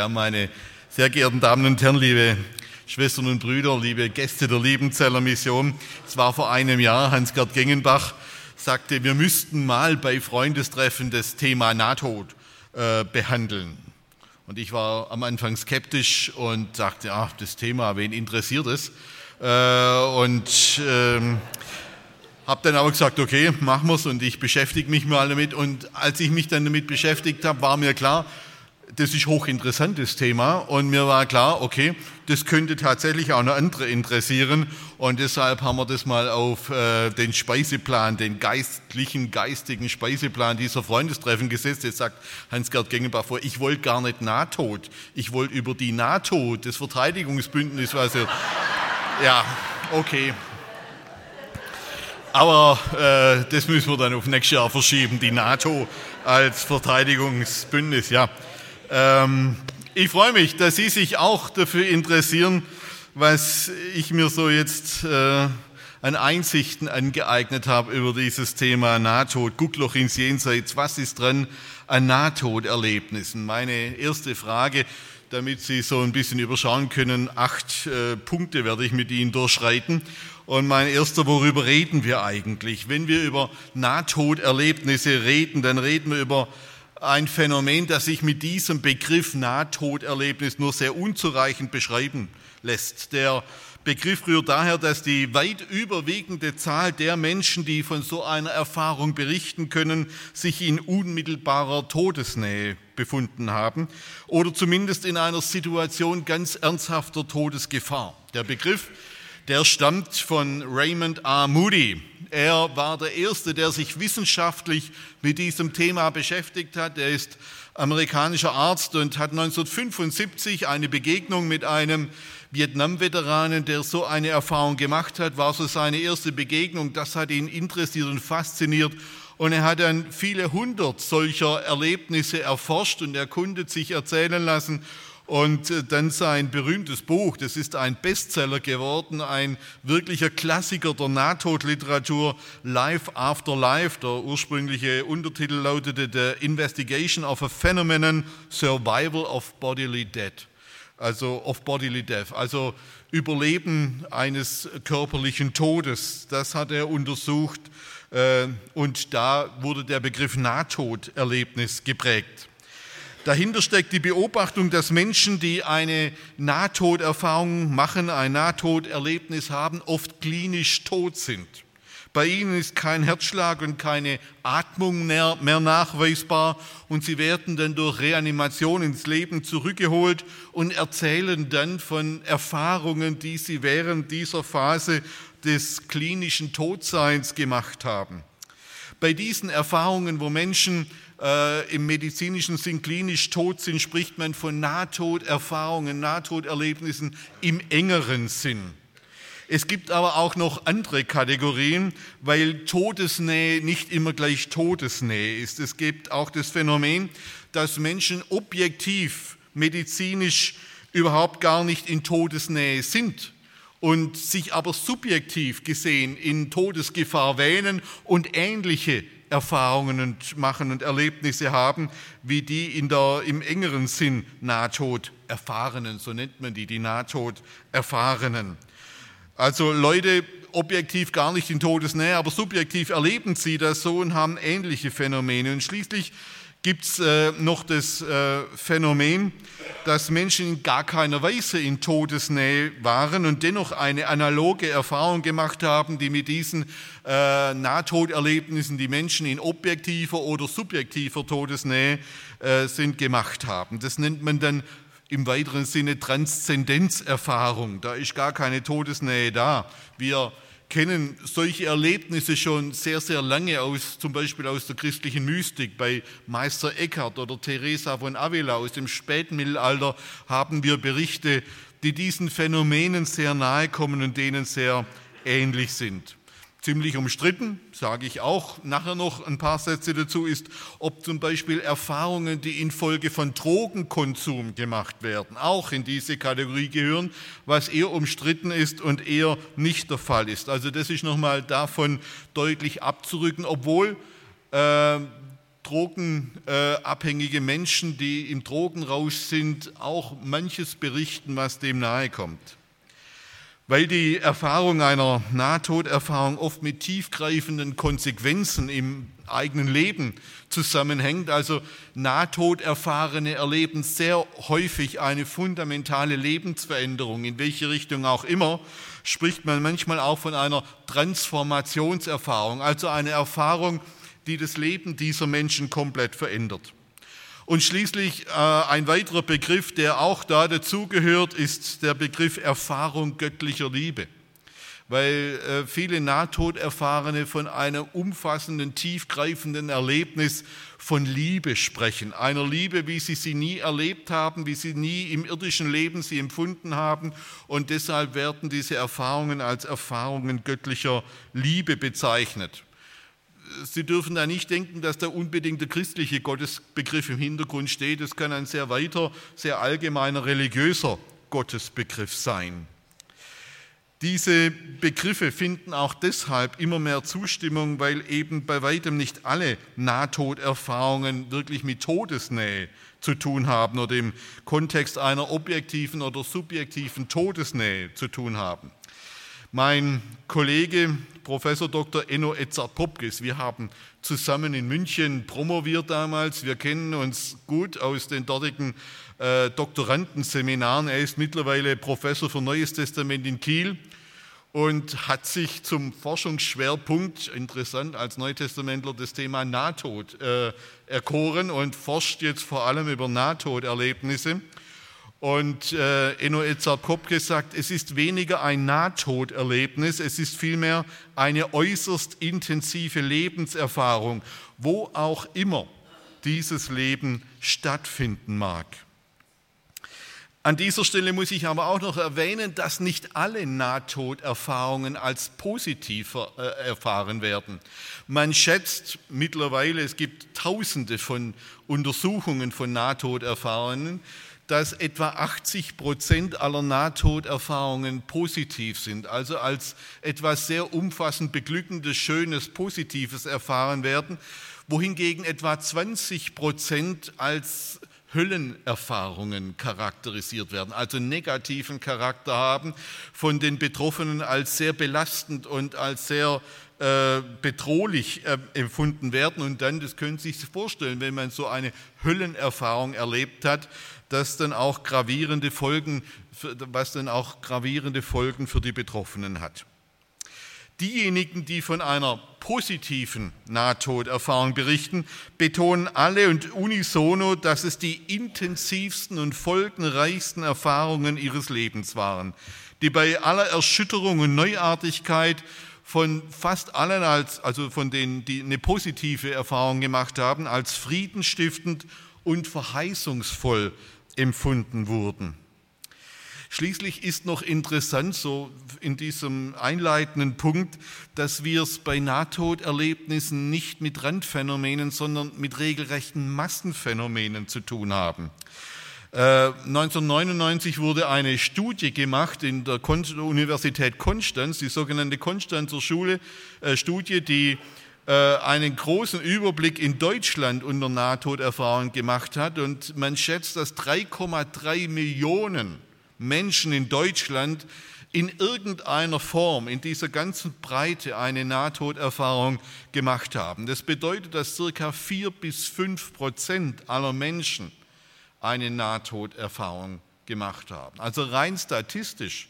Ja, meine sehr geehrten Damen und Herren, liebe Schwestern und Brüder, liebe Gäste der Liebenzeller Mission. Es war vor einem Jahr, Hans-Gerd Gengenbach sagte, wir müssten mal bei Freundestreffen das Thema Nahtod äh, behandeln. Und ich war am Anfang skeptisch und sagte, ja, das Thema, wen interessiert es? Äh, und ähm, habe dann aber gesagt, okay, machen wir es und ich beschäftige mich mal damit. Und als ich mich dann damit beschäftigt habe, war mir klar, das ist hochinteressantes Thema und mir war klar, okay, das könnte tatsächlich auch noch andere interessieren und deshalb haben wir das mal auf äh, den Speiseplan, den geistlichen, geistigen Speiseplan dieser Freundestreffen gesetzt. Jetzt sagt Hans-Gerd Gengenbach vor, ich wollte gar nicht Nahtod, ich wollte über die NATO, das Verteidigungsbündnis, was ihr, ja, okay. Aber äh, das müssen wir dann auf nächstes Jahr verschieben, die NATO als Verteidigungsbündnis, ja. Ähm, ich freue mich, dass Sie sich auch dafür interessieren, was ich mir so jetzt äh, an Einsichten angeeignet habe über dieses Thema Nahtod. Guckloch ins Jenseits, was ist dran an Nahtoderlebnissen? Meine erste Frage, damit Sie so ein bisschen überschauen können, acht äh, Punkte werde ich mit Ihnen durchschreiten. Und mein erster, worüber reden wir eigentlich? Wenn wir über Nahtoderlebnisse reden, dann reden wir über ein Phänomen, das sich mit diesem Begriff Nahtoderlebnis nur sehr unzureichend beschreiben lässt. Der Begriff rührt daher, dass die weit überwiegende Zahl der Menschen, die von so einer Erfahrung berichten können, sich in unmittelbarer Todesnähe befunden haben oder zumindest in einer Situation ganz ernsthafter Todesgefahr. Der Begriff der stammt von Raymond R. Moody. Er war der Erste, der sich wissenschaftlich mit diesem Thema beschäftigt hat. Er ist amerikanischer Arzt und hat 1975 eine Begegnung mit einem Vietnam-Veteranen, der so eine Erfahrung gemacht hat, war so seine erste Begegnung. Das hat ihn interessiert und fasziniert. Und er hat dann viele hundert solcher Erlebnisse erforscht und erkundet, sich erzählen lassen. Und äh, dann sein berühmtes Buch, das ist ein Bestseller geworden, ein wirklicher Klassiker der Nahtodliteratur, Life After Life. Der ursprüngliche Untertitel lautete The Investigation of a Phenomenon, Survival of Bodily Death. Also of Bodily Death, also Überleben eines körperlichen Todes. Das hat er untersucht äh, und da wurde der Begriff Nahtoderlebnis geprägt. Dahinter steckt die Beobachtung, dass Menschen, die eine Nahtoderfahrung machen, ein Nahtoderlebnis haben, oft klinisch tot sind. Bei ihnen ist kein Herzschlag und keine Atmung mehr, mehr, nachweisbar und sie werden dann durch Reanimation ins Leben zurückgeholt und erzählen dann von Erfahrungen, die sie während dieser Phase des klinischen Todseins gemacht haben. Bei diesen Erfahrungen, wo Menschen äh, im medizinischen Sinn klinisch tot sind, spricht man von Nahtoderfahrungen, Nahtoderlebnissen im engeren Sinn. Es gibt aber auch noch andere Kategorien, weil Todesnähe nicht immer gleich Todesnähe ist. Es gibt auch das Phänomen, dass Menschen objektiv medizinisch überhaupt gar nicht in Todesnähe sind und sich aber subjektiv gesehen in Todesgefahr wähnen und ähnliche Erfahrungen machen und Erlebnisse haben, wie die in der, im engeren Sinn Nahtod-Erfahrenen, so nennt man die, die Nahtod-Erfahrenen. Also Leute objektiv gar nicht in Todesnähe, aber subjektiv erleben sie das so und haben ähnliche Phänomene. Und schließlich gibt es äh, noch das äh, Phänomen, dass Menschen in gar keiner Weise in Todesnähe waren und dennoch eine analoge Erfahrung gemacht haben, die mit diesen äh, Nahtoderlebnissen die Menschen in objektiver oder subjektiver Todesnähe äh, sind gemacht haben. Das nennt man dann im weiteren Sinne Transzendenzerfahrung. Da ist gar keine Todesnähe da. Wir kennen solche Erlebnisse schon sehr, sehr lange aus, zum Beispiel aus der christlichen Mystik. Bei Meister Eckhart oder Teresa von Avila aus dem Spätmittelalter haben wir Berichte, die diesen Phänomenen sehr nahe kommen und denen sehr ähnlich sind ziemlich umstritten, sage ich auch nachher noch ein paar Sätze dazu, ist, ob zum Beispiel Erfahrungen, die infolge von Drogenkonsum gemacht werden, auch in diese Kategorie gehören, was eher umstritten ist und eher nicht der Fall ist. Also das ist nochmal davon deutlich abzurücken, obwohl äh, drogenabhängige Menschen, die im Drogenrausch sind, auch manches berichten, was dem nahe kommt weil die Erfahrung einer Nahtoderfahrung oft mit tiefgreifenden Konsequenzen im eigenen Leben zusammenhängt. Also Nahtoderfahrene erleben sehr häufig eine fundamentale Lebensveränderung, in welche Richtung auch immer, spricht man manchmal auch von einer Transformationserfahrung, also eine Erfahrung, die das Leben dieser Menschen komplett verändert. Und schließlich äh, ein weiterer Begriff, der auch da dazugehört, ist der Begriff Erfahrung göttlicher Liebe. Weil äh, viele Nahtoderfahrene von einem umfassenden, tiefgreifenden Erlebnis von Liebe sprechen. Einer Liebe, wie sie sie nie erlebt haben, wie sie nie im irdischen Leben sie empfunden haben. Und deshalb werden diese Erfahrungen als Erfahrungen göttlicher Liebe bezeichnet. Sie dürfen da nicht denken, dass da unbedingt der christliche Gottesbegriff im Hintergrund steht. Es kann ein sehr weiter, sehr allgemeiner religiöser Gottesbegriff sein. Diese Begriffe finden auch deshalb immer mehr Zustimmung, weil eben bei weitem nicht alle Nahtoderfahrungen wirklich mit Todesnähe zu tun haben oder im Kontext einer objektiven oder subjektiven Todesnähe zu tun haben. Mein Kollege Professor Dr. Enno Edzard-Popkes, wir haben zusammen in München promoviert damals. Wir kennen uns gut aus den dortigen äh, Doktorandenseminaren. Er ist mittlerweile Professor für Neues Testament in Kiel und hat sich zum Forschungsschwerpunkt, interessant als Neutestamentler, das Thema Nahtod äh, erkoren und forscht jetzt vor allem über Nahtoderlebnisse. Und äh, Enno Edzard Kopke sagt, es ist weniger ein Nahtoderlebnis, es ist vielmehr eine äußerst intensive Lebenserfahrung, wo auch immer dieses Leben stattfinden mag. An dieser Stelle muss ich aber auch noch erwähnen, dass nicht alle Nahtoderfahrungen als positiv äh, erfahren werden. Man schätzt mittlerweile, es gibt Tausende von Untersuchungen von Nahtoderfahrungen, dass etwa 80 Prozent aller Nahtoderfahrungen positiv sind, also als etwas sehr umfassend beglückendes, schönes, positives erfahren werden, wohingegen etwa 20 Prozent als Höllenerfahrungen charakterisiert werden, also negativen Charakter haben, von den Betroffenen als sehr belastend und als sehr äh, bedrohlich äh, empfunden werden. Und dann, das können Sie sich vorstellen, wenn man so eine Höllenerfahrung erlebt hat, das dann auch gravierende Folgen, was dann auch gravierende Folgen für die Betroffenen hat. Diejenigen, die von einer positiven Nahtoderfahrung berichten, betonen alle und unisono, dass es die intensivsten und folgenreichsten Erfahrungen ihres Lebens waren, die bei aller Erschütterung und Neuartigkeit von fast allen, als, also von denen, die eine positive Erfahrung gemacht haben, als friedenstiftend und verheißungsvoll empfunden wurden. Schließlich ist noch interessant, so in diesem einleitenden Punkt, dass wir es bei Nahtoderlebnissen nicht mit Randphänomenen, sondern mit regelrechten Massenphänomenen zu tun haben. 1999 äh, wurde eine Studie gemacht in der Universität Konstanz, die sogenannte Konstanzer Schule, äh, Studie, die einen großen Überblick in Deutschland unter Nahtoderfahrungen gemacht hat. Und man schätzt, dass 3,3 Millionen Menschen in Deutschland in irgendeiner Form, in dieser ganzen Breite eine Nahtoderfahrung gemacht haben. Das bedeutet, dass circa vier bis fünf Prozent aller Menschen eine Nahtoderfahrung gemacht haben. Also rein statistisch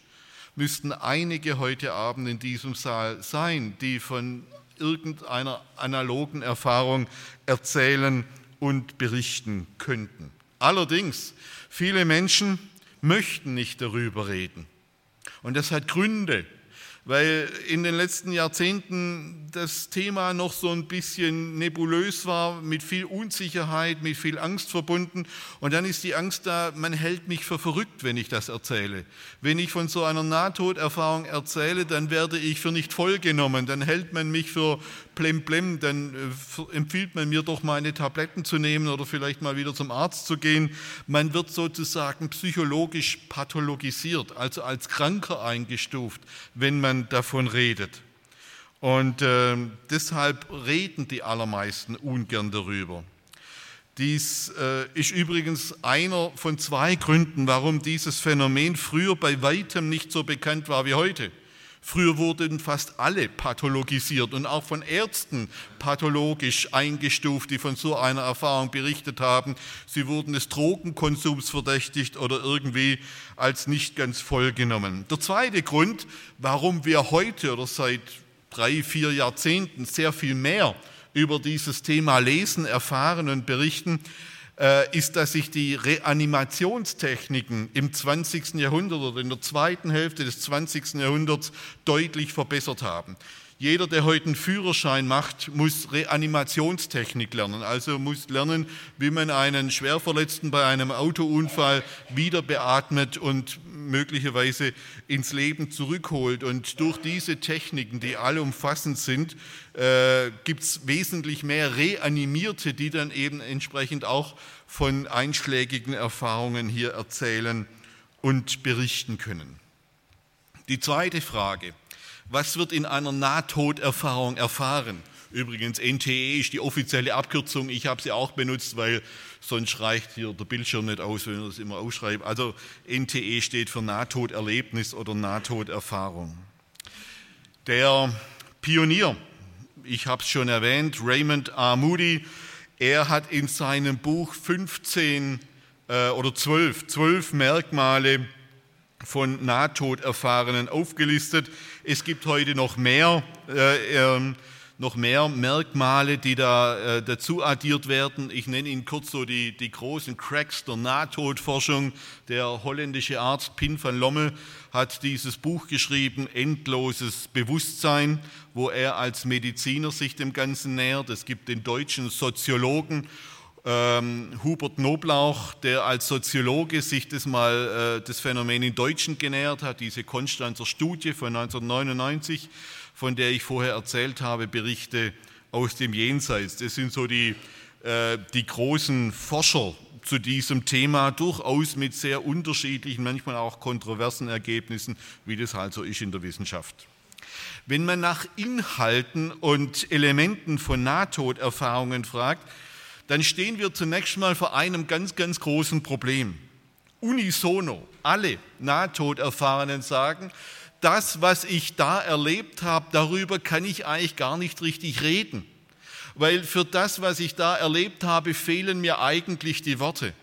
müssten einige heute Abend in diesem Saal sein, die von irgendeiner analogen Erfahrung erzählen und berichten könnten. Allerdings, viele Menschen möchten nicht darüber reden. Und das hat Gründe, weil in den letzten Jahrzehnten das Thema noch so ein bisschen nebulös war, mit viel Unsicherheit, mit viel Angst verbunden. Und dann ist die Angst da, man hält mich für verrückt, wenn ich das erzähle. Wenn ich von so einer Nahtoderfahrung erzähle, dann werde ich für nicht vollgenommen, dann hält man mich für plemplem, dann äh, empfiehlt man mir doch meine Tabletten zu nehmen oder vielleicht mal wieder zum Arzt zu gehen. Man wird sozusagen psychologisch pathologisiert, also als Kranker eingestuft, wenn man davon redet. Und äh, deshalb reden die allermeisten ungern darüber. Dies äh, ist übrigens einer von zwei Gründen, warum dieses Phänomen früher bei weitem nicht so bekannt war wie heute. Früher wurden fast alle pathologisiert und auch von Ärzten pathologisch eingestuft, die von so einer Erfahrung berichtet haben. Sie wurden des Drogenkonsums verdächtigt oder irgendwie als nicht ganz vollgenommen. Der zweite Grund, warum wir heute oder seit drei, vier Jahrzehnten sehr viel mehr über dieses Thema lesen, erfahren und berichten, ist, dass sich die Reanimationstechniken im 20. Jahrhundert oder in der zweiten Hälfte des 20. Jahrhunderts deutlich verbessert haben. Jeder, der heute einen Führerschein macht, muss Reanimationstechnik lernen. Also muss lernen, wie man einen Schwerverletzten bei einem Autounfall wieder beatmet und möglicherweise ins Leben zurückholt. Und durch diese Techniken, die allumfassend sind, äh, gibt es wesentlich mehr Reanimierte, die dann eben entsprechend auch von einschlägigen Erfahrungen hier erzählen und berichten können. Die zweite Frage was wird in einer Nahtoderfahrung erfahren? Übrigens, NTE ist die offizielle Abkürzung. Ich habe sie auch benutzt, weil sonst reicht hier der Bildschirm nicht aus, wenn ich das immer ausschreibe. Also NTE steht für Nahtoderlebnis oder Nahtoderfahrung. Der Pionier, ich habe es schon erwähnt, Raymond R. Moody, er hat in seinem Buch 15 äh, oder 12, 12 Merkmale von Nahtoderfahrenen aufgelistet. Es gibt heute noch mehr, äh, äh, noch mehr Merkmale, die da äh, dazu addiert werden. Ich nenne Ihnen kurz so die, die großen Cracks der Nahtodforschung. Der holländische Arzt Pin van Lommel hat dieses Buch geschrieben, Endloses Bewusstsein, wo er als Mediziner sich dem Ganzen nähert. Es gibt den deutschen Soziologen ähm, Hubert Knoblauch, der als Soziologe sich das mal äh, das Phänomen in Deutschen genähert hat, diese Konstanzer Studie von 1999, von der ich vorher erzählt habe, Berichte aus dem Jenseits. Das sind so die, äh, die großen Forscher zu diesem Thema, durchaus mit sehr unterschiedlichen, manchmal auch kontroversen Ergebnissen, wie das halt so ist in der Wissenschaft. Wenn man nach Inhalten und Elementen von Nahtoderfahrungen fragt, dann stehen wir zunächst mal vor einem ganz, ganz großen Problem. Unisono, alle Nahtoderfahrenen sagen, das, was ich da erlebt habe, darüber kann ich eigentlich gar nicht richtig reden, weil für das, was ich da erlebt habe, fehlen mir eigentlich die Worte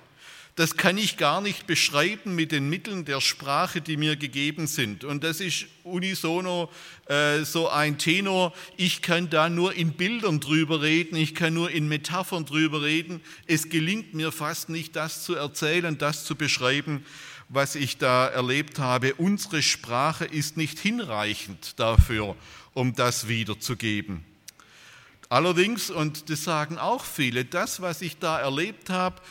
das kann ich gar nicht beschreiben mit den Mitteln der Sprache, die mir gegeben sind. Und das ist unisono äh, so ein Tenor. Ich kann da nur in Bildern drüber reden, ich kann nur in Metaphern drüber reden. Es gelingt mir fast nicht, das zu erzählen, das zu beschreiben, was ich da erlebt habe. Unsere Sprache ist nicht hinreichend dafür, um das wiederzugeben. Allerdings, und das sagen auch viele, das, was ich da erlebt habe,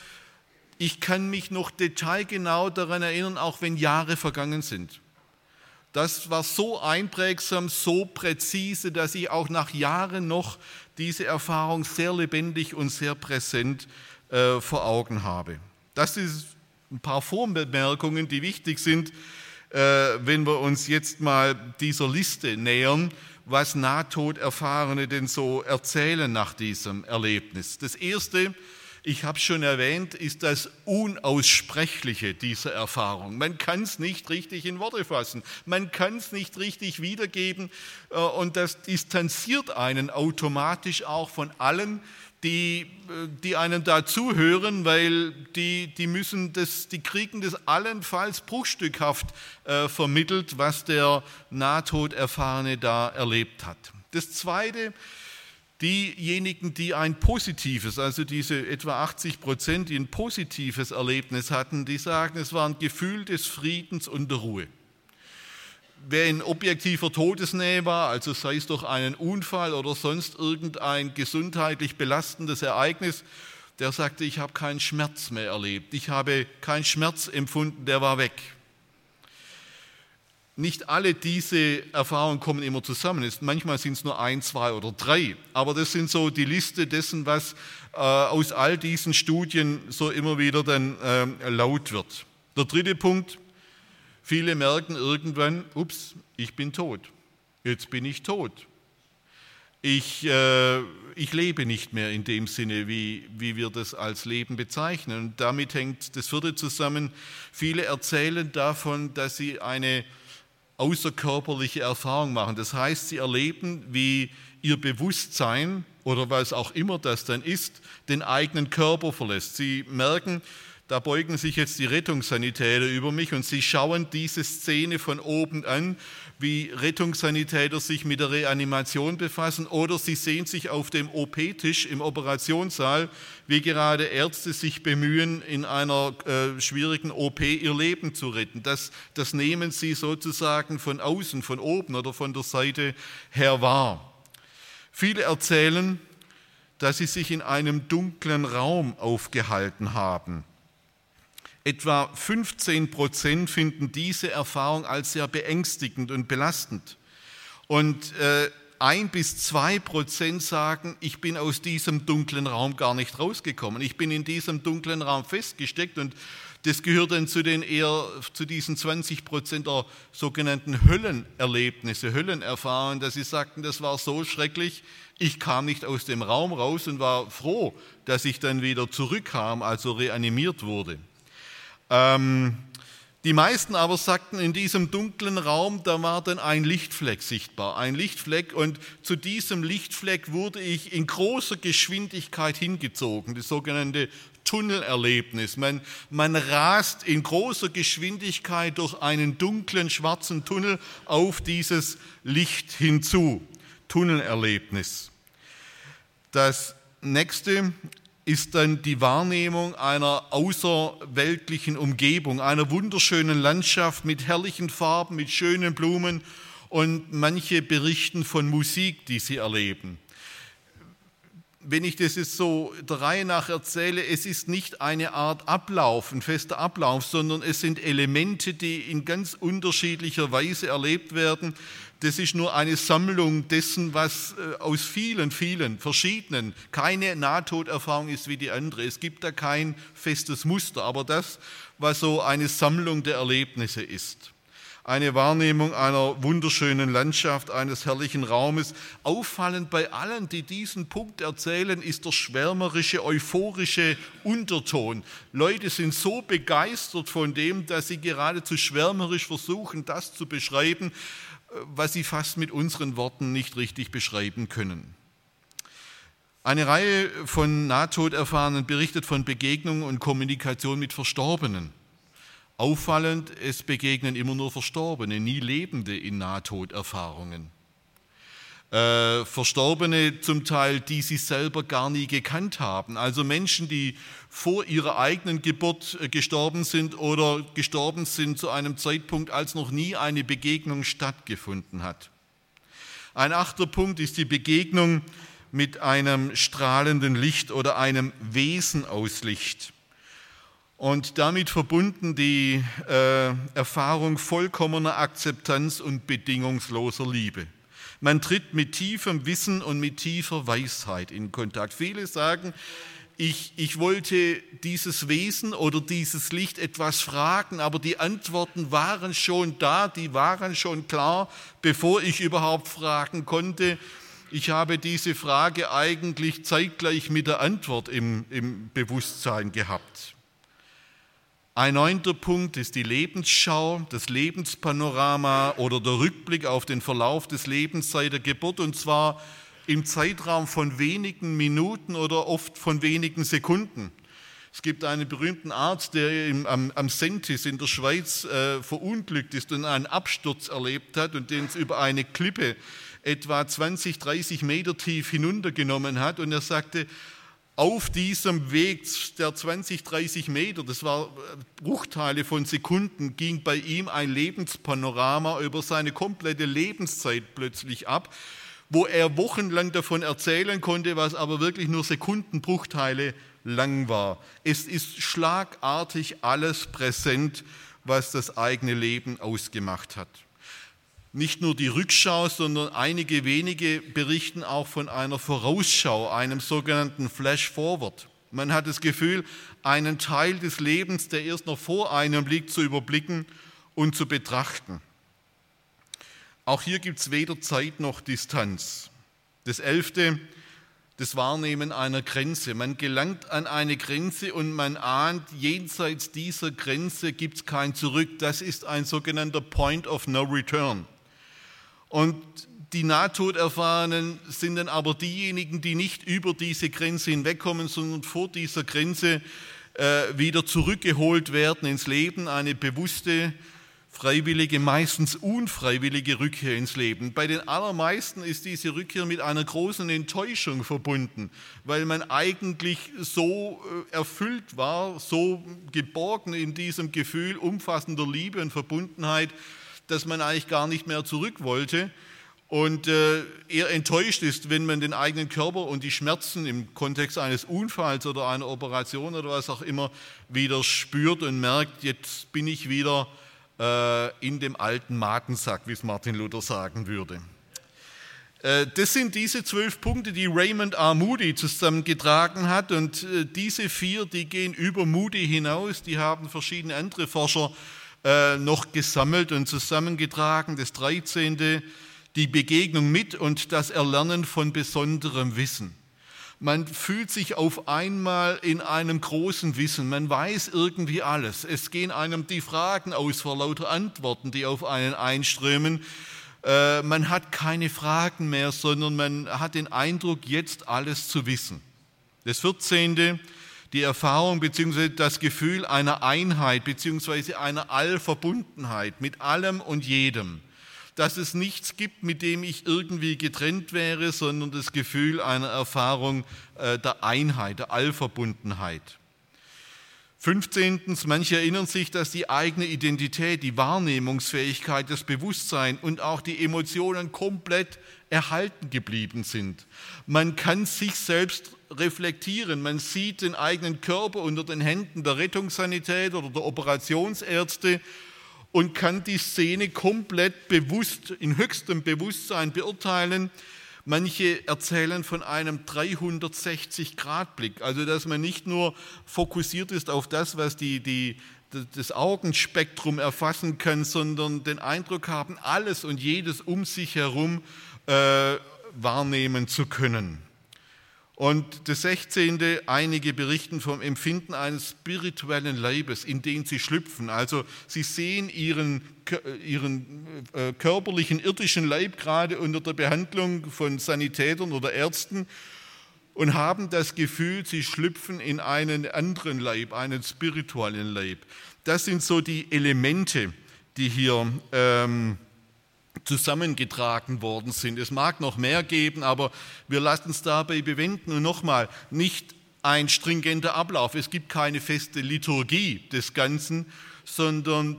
ich kann mich noch detailgenau daran erinnern, auch wenn Jahre vergangen sind. Das war so einprägsam, so präzise, dass ich auch nach Jahren noch diese Erfahrung sehr lebendig und sehr präsent äh, vor Augen habe. Das sind ein paar Vorbemerkungen, die wichtig sind, äh, wenn wir uns jetzt mal dieser Liste nähern, was Nahtoderfahrene denn so erzählen nach diesem Erlebnis. Das Erste, ich habe schon erwähnt, ist das Unaussprechliche dieser Erfahrung. Man kann es nicht richtig in Worte fassen, man kann es nicht richtig wiedergeben äh, und das distanziert einen automatisch auch von allen, die, äh, die einen da zuhören, weil die, die müssen das, die kriegen das allenfalls bruchstückhaft äh, vermittelt, was der Nahtoderfahrene da erlebt hat. Das Zweite, Diejenigen, die ein positives, also diese etwa 80 Prozent, die ein positives Erlebnis hatten, die sagen, es war ein Gefühl des Friedens und der Ruhe. wer in objektiver Todesnähe war, also sei es durch einen Unfall oder sonst irgendein gesundheitlich belastendes Ereignis, der sagte, ich habe keinen Schmerz mehr erlebt, ich habe keinen Schmerz empfunden, der war weg. Nicht alle diese Erfahrungen kommen immer zusammen. Manchmal sind es nur ein, zwei oder drei. Aber das sind so die Liste dessen, was äh, aus all diesen Studien so immer wieder dann äh, laut wird. Der dritte Punkt, viele merken irgendwann, ups, ich bin tot. Jetzt bin ich tot. Ich, äh, ich lebe nicht mehr in dem Sinne, wie, wie wir das als Leben bezeichnen. Und damit hängt das vierte zusammen. Viele erzählen davon, dass sie eine außerkörperliche Erfahrung machen. Das heißt, sie erleben, wie ihr Bewusstsein oder was auch immer das dann ist, den eigenen Körper verlässt. Sie merken, da beugen sich jetzt die Rettungssanitäter über mich und sie schauen diese Szene von oben an wie Rettungssanitäter sich mit der Reanimation befassen oder sie sehen sich auf dem OP-Tisch im Operationssaal, wie gerade Ärzte sich bemühen, in einer äh, schwierigen OP ihr Leben zu retten. Das, das nehmen sie sozusagen von außen, von oben oder von der Seite her wahr. Viele erzählen, dass sie sich in einem dunklen Raum aufgehalten haben Etwa 15 Prozent finden diese Erfahrung als sehr beängstigend und belastend. Und äh, ein bis zwei Prozent sagen, ich bin aus diesem dunklen Raum gar nicht rausgekommen. Ich bin in diesem dunklen Raum festgesteckt und das gehört dann zu den eher zu diesen 20 Prozent der sogenannten Höllenerlebnisse, Höllenerfahrungen, dass sie sagten, das war so schrecklich, ich kam nicht aus dem Raum raus und war froh, dass ich dann wieder zurückkam, also reanimiert wurde. Ähm, die meisten aber sagten, in diesem dunklen Raum, da war dann ein Lichtfleck sichtbar, ein Lichtfleck und zu diesem Lichtfleck wurde ich in großer Geschwindigkeit hingezogen, das sogenannte Tunnelerlebnis. Man, man rast in großer Geschwindigkeit durch einen dunklen schwarzen Tunnel auf dieses Licht hinzu. Tunnelerlebnis. Das nächste ist dann die Wahrnehmung einer außerweltlichen Umgebung, einer wunderschönen Landschaft mit herrlichen Farben, mit schönen Blumen und manche berichten von Musik, die sie erleben. Wenn ich das jetzt so der Reihe nach erzähle, es ist nicht eine Art Ablauf, ein fester Ablauf, sondern es sind Elemente, die in ganz unterschiedlicher Weise erlebt werden das ist nur eine Sammlung dessen, was äh, aus vielen, vielen verschiedenen, keine Nahtoderfahrung ist wie die andere. Es gibt da kein festes Muster, aber das, was so eine Sammlung der Erlebnisse ist. Eine Wahrnehmung einer wunderschönen Landschaft, eines herrlichen Raumes. Auffallend bei allen, die diesen Punkt erzählen, ist der schwärmerische, euphorische Unterton. Leute sind so begeistert von dem, dass sie geradezu schwärmerisch versuchen, das zu beschreiben, was sie fast mit unseren Worten nicht richtig beschreiben können. Eine Reihe von Nahtoderfahrenen berichtet von Begegnungen und Kommunikation mit Verstorbenen. Auffallend, es begegnen immer nur Verstorbene, nie Lebende in Nahtoderfahrungen. Äh, Verstorbene zum Teil, die sie selber gar nie gekannt haben. Also Menschen, die vor ihrer eigenen Geburt äh, gestorben sind oder gestorben sind zu einem Zeitpunkt, als noch nie eine Begegnung stattgefunden hat. Ein achter Punkt ist die Begegnung mit einem strahlenden Licht oder einem Wesen aus Licht. Und damit verbunden die äh, Erfahrung vollkommener Akzeptanz und bedingungsloser Liebe. Man tritt mit tiefem Wissen und mit tiefer Weisheit in Kontakt. Viele sagen, ich, ich wollte dieses Wesen oder dieses Licht etwas fragen, aber die Antworten waren schon da, die waren schon klar, bevor ich überhaupt fragen konnte. Ich habe diese Frage eigentlich zeitgleich mit der Antwort im, im Bewusstsein gehabt. Ein neunter Punkt ist die Lebensschau, das Lebenspanorama oder der Rückblick auf den Verlauf des Lebens seit der Geburt und zwar im Zeitraum von wenigen Minuten oder oft von wenigen Sekunden. Es gibt einen berühmten Arzt, der im, am, am, Sentis in der Schweiz äh, verunglückt ist und einen Absturz erlebt hat und den es über eine Klippe etwa 20, 30 Meter tief hinuntergenommen hat. Und er sagte, auf diesem Weg der 20, 30 Meter, das war Bruchteile von Sekunden, ging bei ihm ein Lebenspanorama über seine komplette Lebenszeit plötzlich ab, wo er wochenlang davon erzählen konnte, was aber wirklich nur Sekundenbruchteile lang war. Es ist schlagartig alles präsent, was das eigene Leben ausgemacht hat. Nicht nur die Rückschau, sondern einige wenige berichten auch von einer Vorausschau, einem sogenannten Flash Forward. Man hat das Gefühl, einen Teil des Lebens, der erst noch vor einem liegt, zu überblicken und zu betrachten. Auch hier gibt es weder Zeit noch Distanz. Das elfte, das Wahrnehmen einer Grenze. Man gelangt an eine Grenze und man ahnt, jenseits dieser Grenze gibt es kein Zurück. Das ist ein sogenannter Point of No Return. Und die Nahtoderfahrenen sind dann aber diejenigen, die nicht über diese Grenze hinwegkommen, sondern vor dieser Grenze äh, wieder zurückgeholt werden ins Leben, eine bewusste, freiwillige, meistens unfreiwillige Rückkehr ins Leben. Bei den allermeisten ist diese Rückkehr mit einer großen Enttäuschung verbunden, weil man eigentlich so äh, erfüllt war, so geborgen in diesem Gefühl umfassender Liebe und Verbundenheit, dass man eigentlich gar nicht mehr zurück wollte und äh, eher enttäuscht ist, wenn man den eigenen Körper und die Schmerzen im Kontext eines Unfalls oder einer Operation oder was auch immer wieder spürt und merkt, jetzt bin ich wieder äh, in dem alten Matensack, wie es Martin Luther sagen würde. Äh, das sind diese zwölf Punkte, die Raymond R. Moody zusammengetragen hat. Und diese vier, die gehen über Moody hinaus. Die haben verschiedene andere Forscher äh, noch gesammelt und zusammengetragen. Das 13. Die Begegnung mit und das Erlernen von besonderem Wissen. Man fühlt sich auf einmal in einem großen Wissen. Man weiß irgendwie alles. Es gehen einem die Fragen aus vor lauter Antworten, die auf einen einströmen. Äh, man hat keine Fragen mehr, sondern man hat den Eindruck, jetzt alles zu wissen. Das 14 die Erfahrung bzw. das Gefühl einer Einheit bzw. einer Allverbundenheit mit allem und jedem. Dass es nichts gibt, mit dem ich irgendwie getrennt wäre, sondern das Gefühl einer Erfahrung äh, der Einheit, der Allverbundenheit. 15. Manche erinnern sich, dass die eigene Identität, die Wahrnehmungsfähigkeit, das Bewusstsein und auch die Emotionen komplett erhalten geblieben sind. Man kann sich selbst reflektieren. Man sieht den eigenen Körper unter den Händen der Rettungssanität oder der Operationsärzte und kann die Szene komplett bewusst, in höchstem Bewusstsein beurteilen. Manche erzählen von einem 360-Grad-Blick, also dass man nicht nur fokussiert ist auf das, was die, die, das Augenspektrum erfassen kann, sondern den Eindruck haben, alles und jedes um sich herum äh, wahrnehmen zu können. Und das 16. Einige berichten vom Empfinden eines spirituellen Leibes, in den sie schlüpfen. Also sie sehen ihren, ihren äh, körperlichen irdischen Leib gerade unter der Behandlung von Sanitätern oder Ärzten und haben das Gefühl, sie schlüpfen in einen anderen Leib, einen spirituellen Leib. Das sind so die Elemente, die hier ähm, zusammengetragen worden sind. Es mag noch mehr geben, aber wir lassen es dabei bewenden. Und nochmal, nicht ein stringenter Ablauf. Es gibt keine feste Liturgie des Ganzen, sondern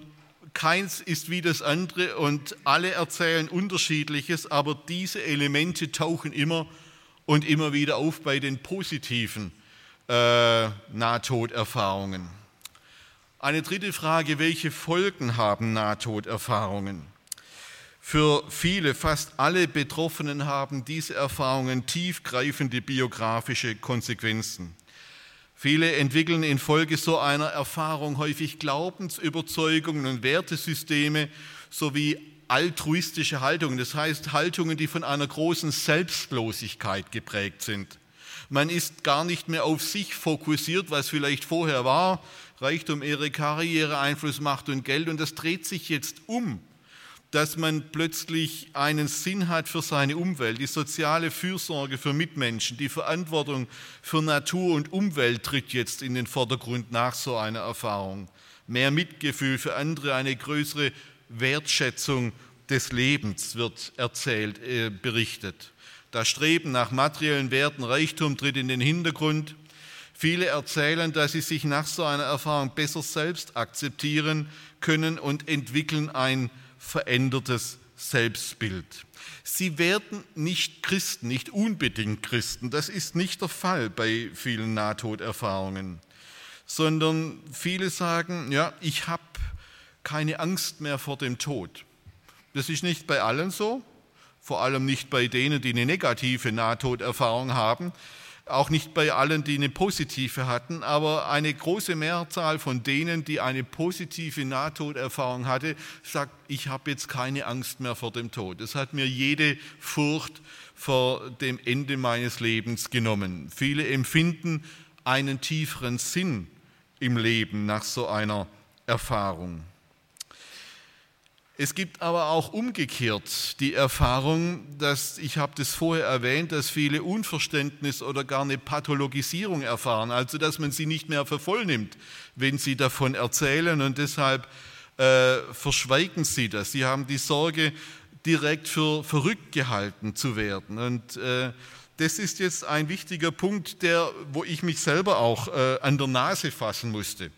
keins ist wie das andere und alle erzählen unterschiedliches, aber diese Elemente tauchen immer und immer wieder auf bei den positiven äh, Nahtoderfahrungen. Eine dritte Frage, welche Folgen haben Nahtoderfahrungen? Für viele, fast alle Betroffenen haben diese Erfahrungen tiefgreifende biografische Konsequenzen. Viele entwickeln infolge so einer Erfahrung häufig Glaubensüberzeugungen und Wertesysteme sowie altruistische Haltungen, das heißt Haltungen, die von einer großen Selbstlosigkeit geprägt sind. Man ist gar nicht mehr auf sich fokussiert, was vielleicht vorher war, Reichtum, Ehre, Karriere, Einfluss, Macht und Geld, und das dreht sich jetzt um dass man plötzlich einen Sinn hat für seine Umwelt, die soziale Fürsorge für Mitmenschen, die Verantwortung für Natur und Umwelt tritt jetzt in den Vordergrund nach so einer Erfahrung. Mehr Mitgefühl für andere, eine größere Wertschätzung des Lebens wird erzählt, äh, berichtet. Das Streben nach materiellen Werten, Reichtum tritt in den Hintergrund. Viele erzählen, dass sie sich nach so einer Erfahrung besser selbst akzeptieren können und entwickeln ein verändertes Selbstbild. Sie werden nicht Christen, nicht unbedingt Christen. Das ist nicht der Fall bei vielen Nahtoderfahrungen, sondern viele sagen, ja, ich habe keine Angst mehr vor dem Tod. Das ist nicht bei allen so, vor allem nicht bei denen, die eine negative Nahtoderfahrung haben, auch nicht bei allen, die eine positive hatten, aber eine große Mehrzahl von denen, die eine positive Nahtoderfahrung hatte, sagt, ich habe jetzt keine Angst mehr vor dem Tod. Es hat mir jede Furcht vor dem Ende meines Lebens genommen. Viele empfinden einen tieferen Sinn im Leben nach so einer Erfahrung. Es gibt aber auch umgekehrt die Erfahrung, dass, ich habe das vorher erwähnt, dass viele Unverständnis oder gar eine Pathologisierung erfahren, also dass man sie nicht mehr für voll nimmt, wenn sie davon erzählen und deshalb äh, verschweigen sie das. Sie haben die Sorge, direkt für verrückt gehalten zu werden. Und äh, das ist jetzt ein wichtiger Punkt, der, wo ich mich selber auch äh, an der Nase fassen musste.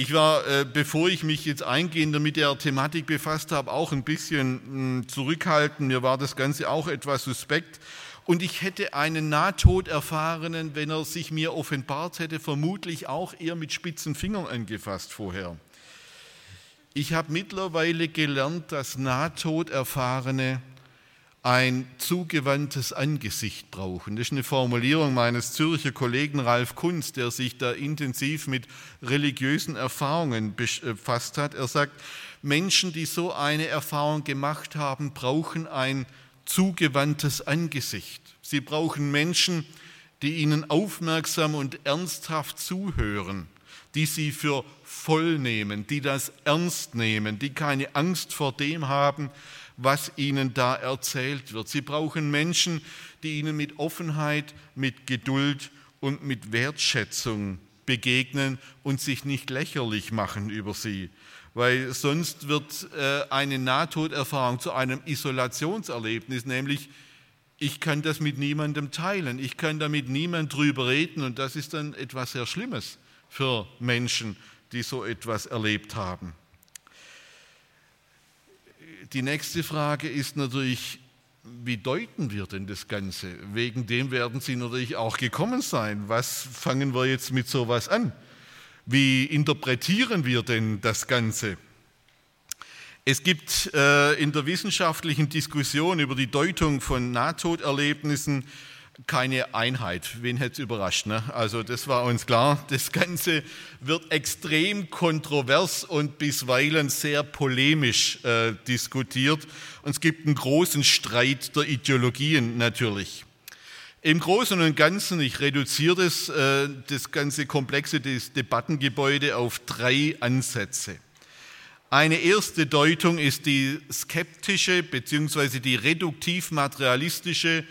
Ich war, äh, bevor ich mich jetzt eingehender mit der Thematik befasst habe, auch ein bisschen hm, zurückhaltend. Mir war das Ganze auch etwas suspekt. Und ich hätte einen Nahtoderfahrenen, wenn er sich mir offenbart hätte, vermutlich auch eher mit spitzen Fingern angefasst vorher. Ich habe mittlerweile gelernt, dass Nahtoderfahrene ein zugewandtes Angesicht brauchen. Das ist eine Formulierung meines Zürcher Kollegen Ralf Kunz, der sich da intensiv mit religiösen Erfahrungen befasst hat. Er sagt, Menschen, die so eine Erfahrung gemacht haben, brauchen ein zugewandtes Angesicht. Sie brauchen Menschen, die ihnen aufmerksam und ernsthaft zuhören, die sie für voll nehmen, die das ernst nehmen, die keine Angst vor dem haben, was ihnen da erzählt wird. Sie brauchen Menschen, die ihnen mit Offenheit, mit Geduld und mit Wertschätzung begegnen und sich nicht lächerlich machen über sie. Weil sonst wird äh, eine Nahtoderfahrung zu einem Isolationserlebnis, nämlich ich kann das mit niemandem teilen, ich kann damit niemand drüber reden und das ist dann etwas sehr Schlimmes für Menschen, die so etwas erlebt haben die nächste Frage ist natürlich, wie deuten wir denn das Ganze? Wegen dem werden Sie natürlich auch gekommen sein. Was fangen wir jetzt mit sowas an? Wie interpretieren wir denn das Ganze? Es gibt äh, in der wissenschaftlichen Diskussion über die Deutung von Nahtoderlebnissen keine Einheit. Wen hätte es überrascht? Ne? Also das war uns klar. Das Ganze wird extrem kontrovers und bisweilen sehr polemisch äh, diskutiert. Und es gibt einen großen Streit der Ideologien natürlich. Im Großen und Ganzen, ich reduziere das, äh, das ganze komplexe das Debattengebäude auf drei Ansätze. Eine erste Deutung ist die skeptische bzw. die reduktiv-materialistische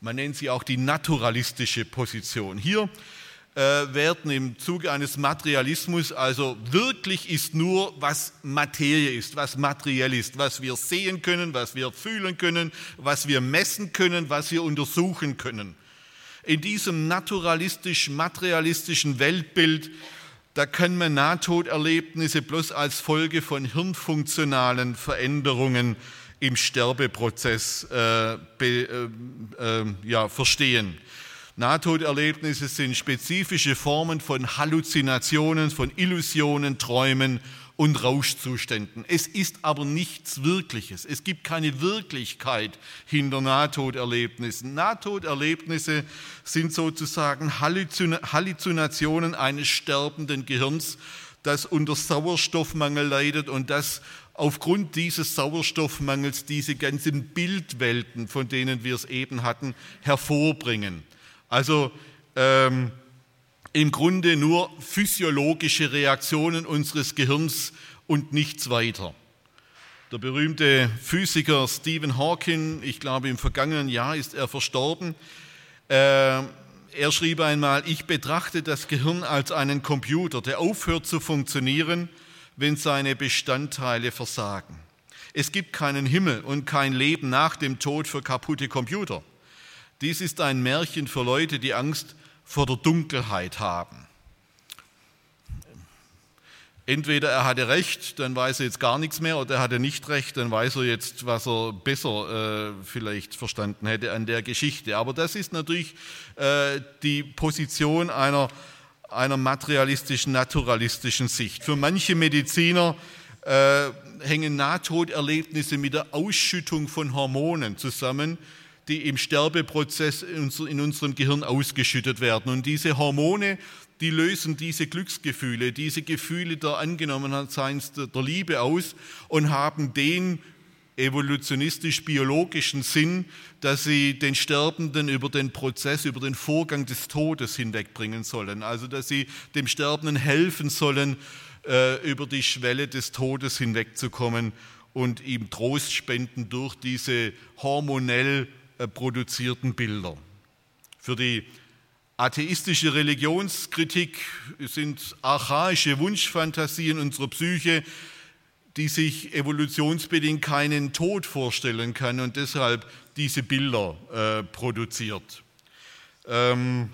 man nennt sie auch die naturalistische Position. Hier äh, werden im Zuge eines Materialismus, also wirklich ist nur, was Materie ist, was materiell ist, was wir sehen können, was wir fühlen können, was wir messen können, was wir untersuchen können. In diesem naturalistisch-materialistischen Weltbild, da kann man Nahtoderlebnisse bloß als Folge von hirnfunktionalen Veränderungen im Sterbeprozess äh, be, äh, äh, ja, verstehen. Nahtoderlebnisse sind spezifische Formen von Halluzinationen, von Illusionen, Träumen und Rauschzuständen. Es ist aber nichts Wirkliches. Es gibt keine Wirklichkeit hinter Nahtoderlebnissen. Nahtoderlebnisse sind sozusagen Halluzinationen eines sterbenden Gehirns, das unter Sauerstoffmangel leidet und das aufgrund dieses Sauerstoffmangels diese ganzen Bildwelten, von denen wir es eben hatten, hervorbringen. Also ähm, im Grunde nur physiologische Reaktionen unseres Gehirns und nichts weiter. Der berühmte Physiker Stephen Hawking, ich glaube im vergangenen Jahr ist er verstorben, äh, er schrieb einmal, ich betrachte das Gehirn als einen Computer, der aufhört zu funktionieren, wenn seine Bestandteile versagen. Es gibt keinen Himmel und kein Leben nach dem Tod für kaputte Computer. Dies ist ein Märchen für Leute, die Angst vor der Dunkelheit haben. Entweder er hatte recht, dann weiß er jetzt gar nichts mehr, oder er hatte nicht recht, dann weiß er jetzt, was er besser äh, vielleicht verstanden hätte an der Geschichte. Aber das ist natürlich äh, die Position einer, einer materialistischen, naturalistischen Sicht. Für manche Mediziner äh, hängen Nahtoderlebnisse mit der Ausschüttung von Hormonen zusammen, die im Sterbeprozess in unserem Gehirn ausgeschüttet werden. Und diese Hormone die lösen diese Glücksgefühle, diese Gefühle der Angenommenheitseins, der Liebe aus und haben den evolutionistisch-biologischen Sinn, dass sie den Sterbenden über den Prozess, über den Vorgang des Todes hinwegbringen sollen. Also dass sie dem Sterbenden helfen sollen, äh, über die Schwelle des Todes hinwegzukommen und ihm Trost spenden durch diese hormonell äh, produzierten Bilder. Für die Atheistische Religionskritik sind archaische Wunschfantasien unserer Psyche, die sich evolutionsbedingt keinen Tod vorstellen kann und deshalb diese Bilder äh, produziert. Ähm,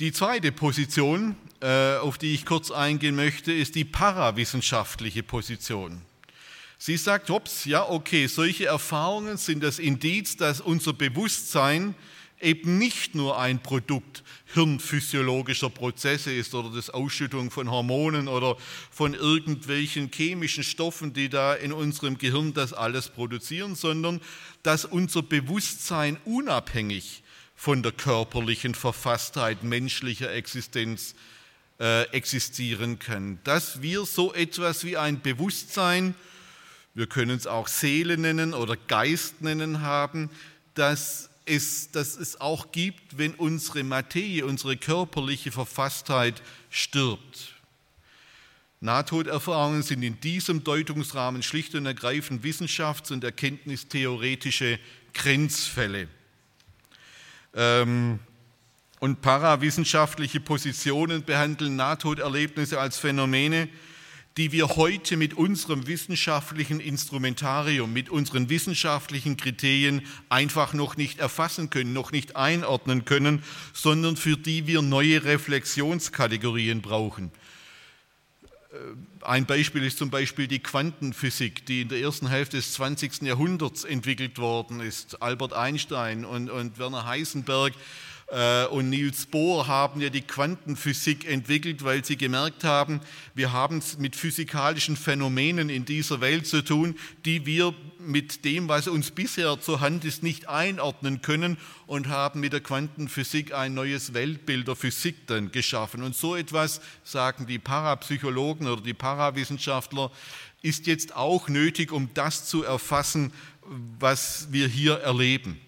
die zweite Position, äh, auf die ich kurz eingehen möchte, ist die parawissenschaftliche Position. Sie sagt, hops, ja, okay, solche Erfahrungen sind das Indiz, dass unser Bewusstsein eben nicht nur ein Produkt hirnphysiologischer Prozesse ist oder das Ausschüttung von Hormonen oder von irgendwelchen chemischen Stoffen, die da in unserem Gehirn das alles produzieren, sondern dass unser Bewusstsein unabhängig von der körperlichen Verfasstheit menschlicher Existenz äh, existieren kann. Dass wir so etwas wie ein Bewusstsein, wir können es auch Seele nennen oder Geist nennen haben, das es, dass es auch gibt, wenn unsere Materie, unsere körperliche Verfasstheit stirbt. Nahtoderfahrungen sind in diesem Deutungsrahmen schlicht und ergreifend wissenschafts- und erkenntnistheoretische Grenzfälle. Ähm, und parawissenschaftliche Positionen behandeln Nahtoderlebnisse als Phänomene, die wir heute mit unserem wissenschaftlichen Instrumentarium, mit unseren wissenschaftlichen Kriterien einfach noch nicht erfassen können, noch nicht einordnen können, sondern für die wir neue Reflexionskategorien brauchen. Äh, ein Beispiel ist zum Beispiel die Quantenphysik, die in der ersten Hälfte des 20. Jahrhunderts entwickelt worden ist. Albert Einstein und, und Werner Heisenberg und Niels Bohr haben ja die Quantenphysik entwickelt, weil sie gemerkt haben, wir haben es mit physikalischen Phänomenen in dieser Welt zu tun, die wir mit dem, was uns bisher zur Hand ist, nicht einordnen können und haben mit der Quantenphysik ein neues Weltbild der Physik dann geschaffen. Und so etwas, sagen die Parapsychologen oder die Parawissenschaftler, ist jetzt auch nötig, um das zu erfassen, was wir hier erleben.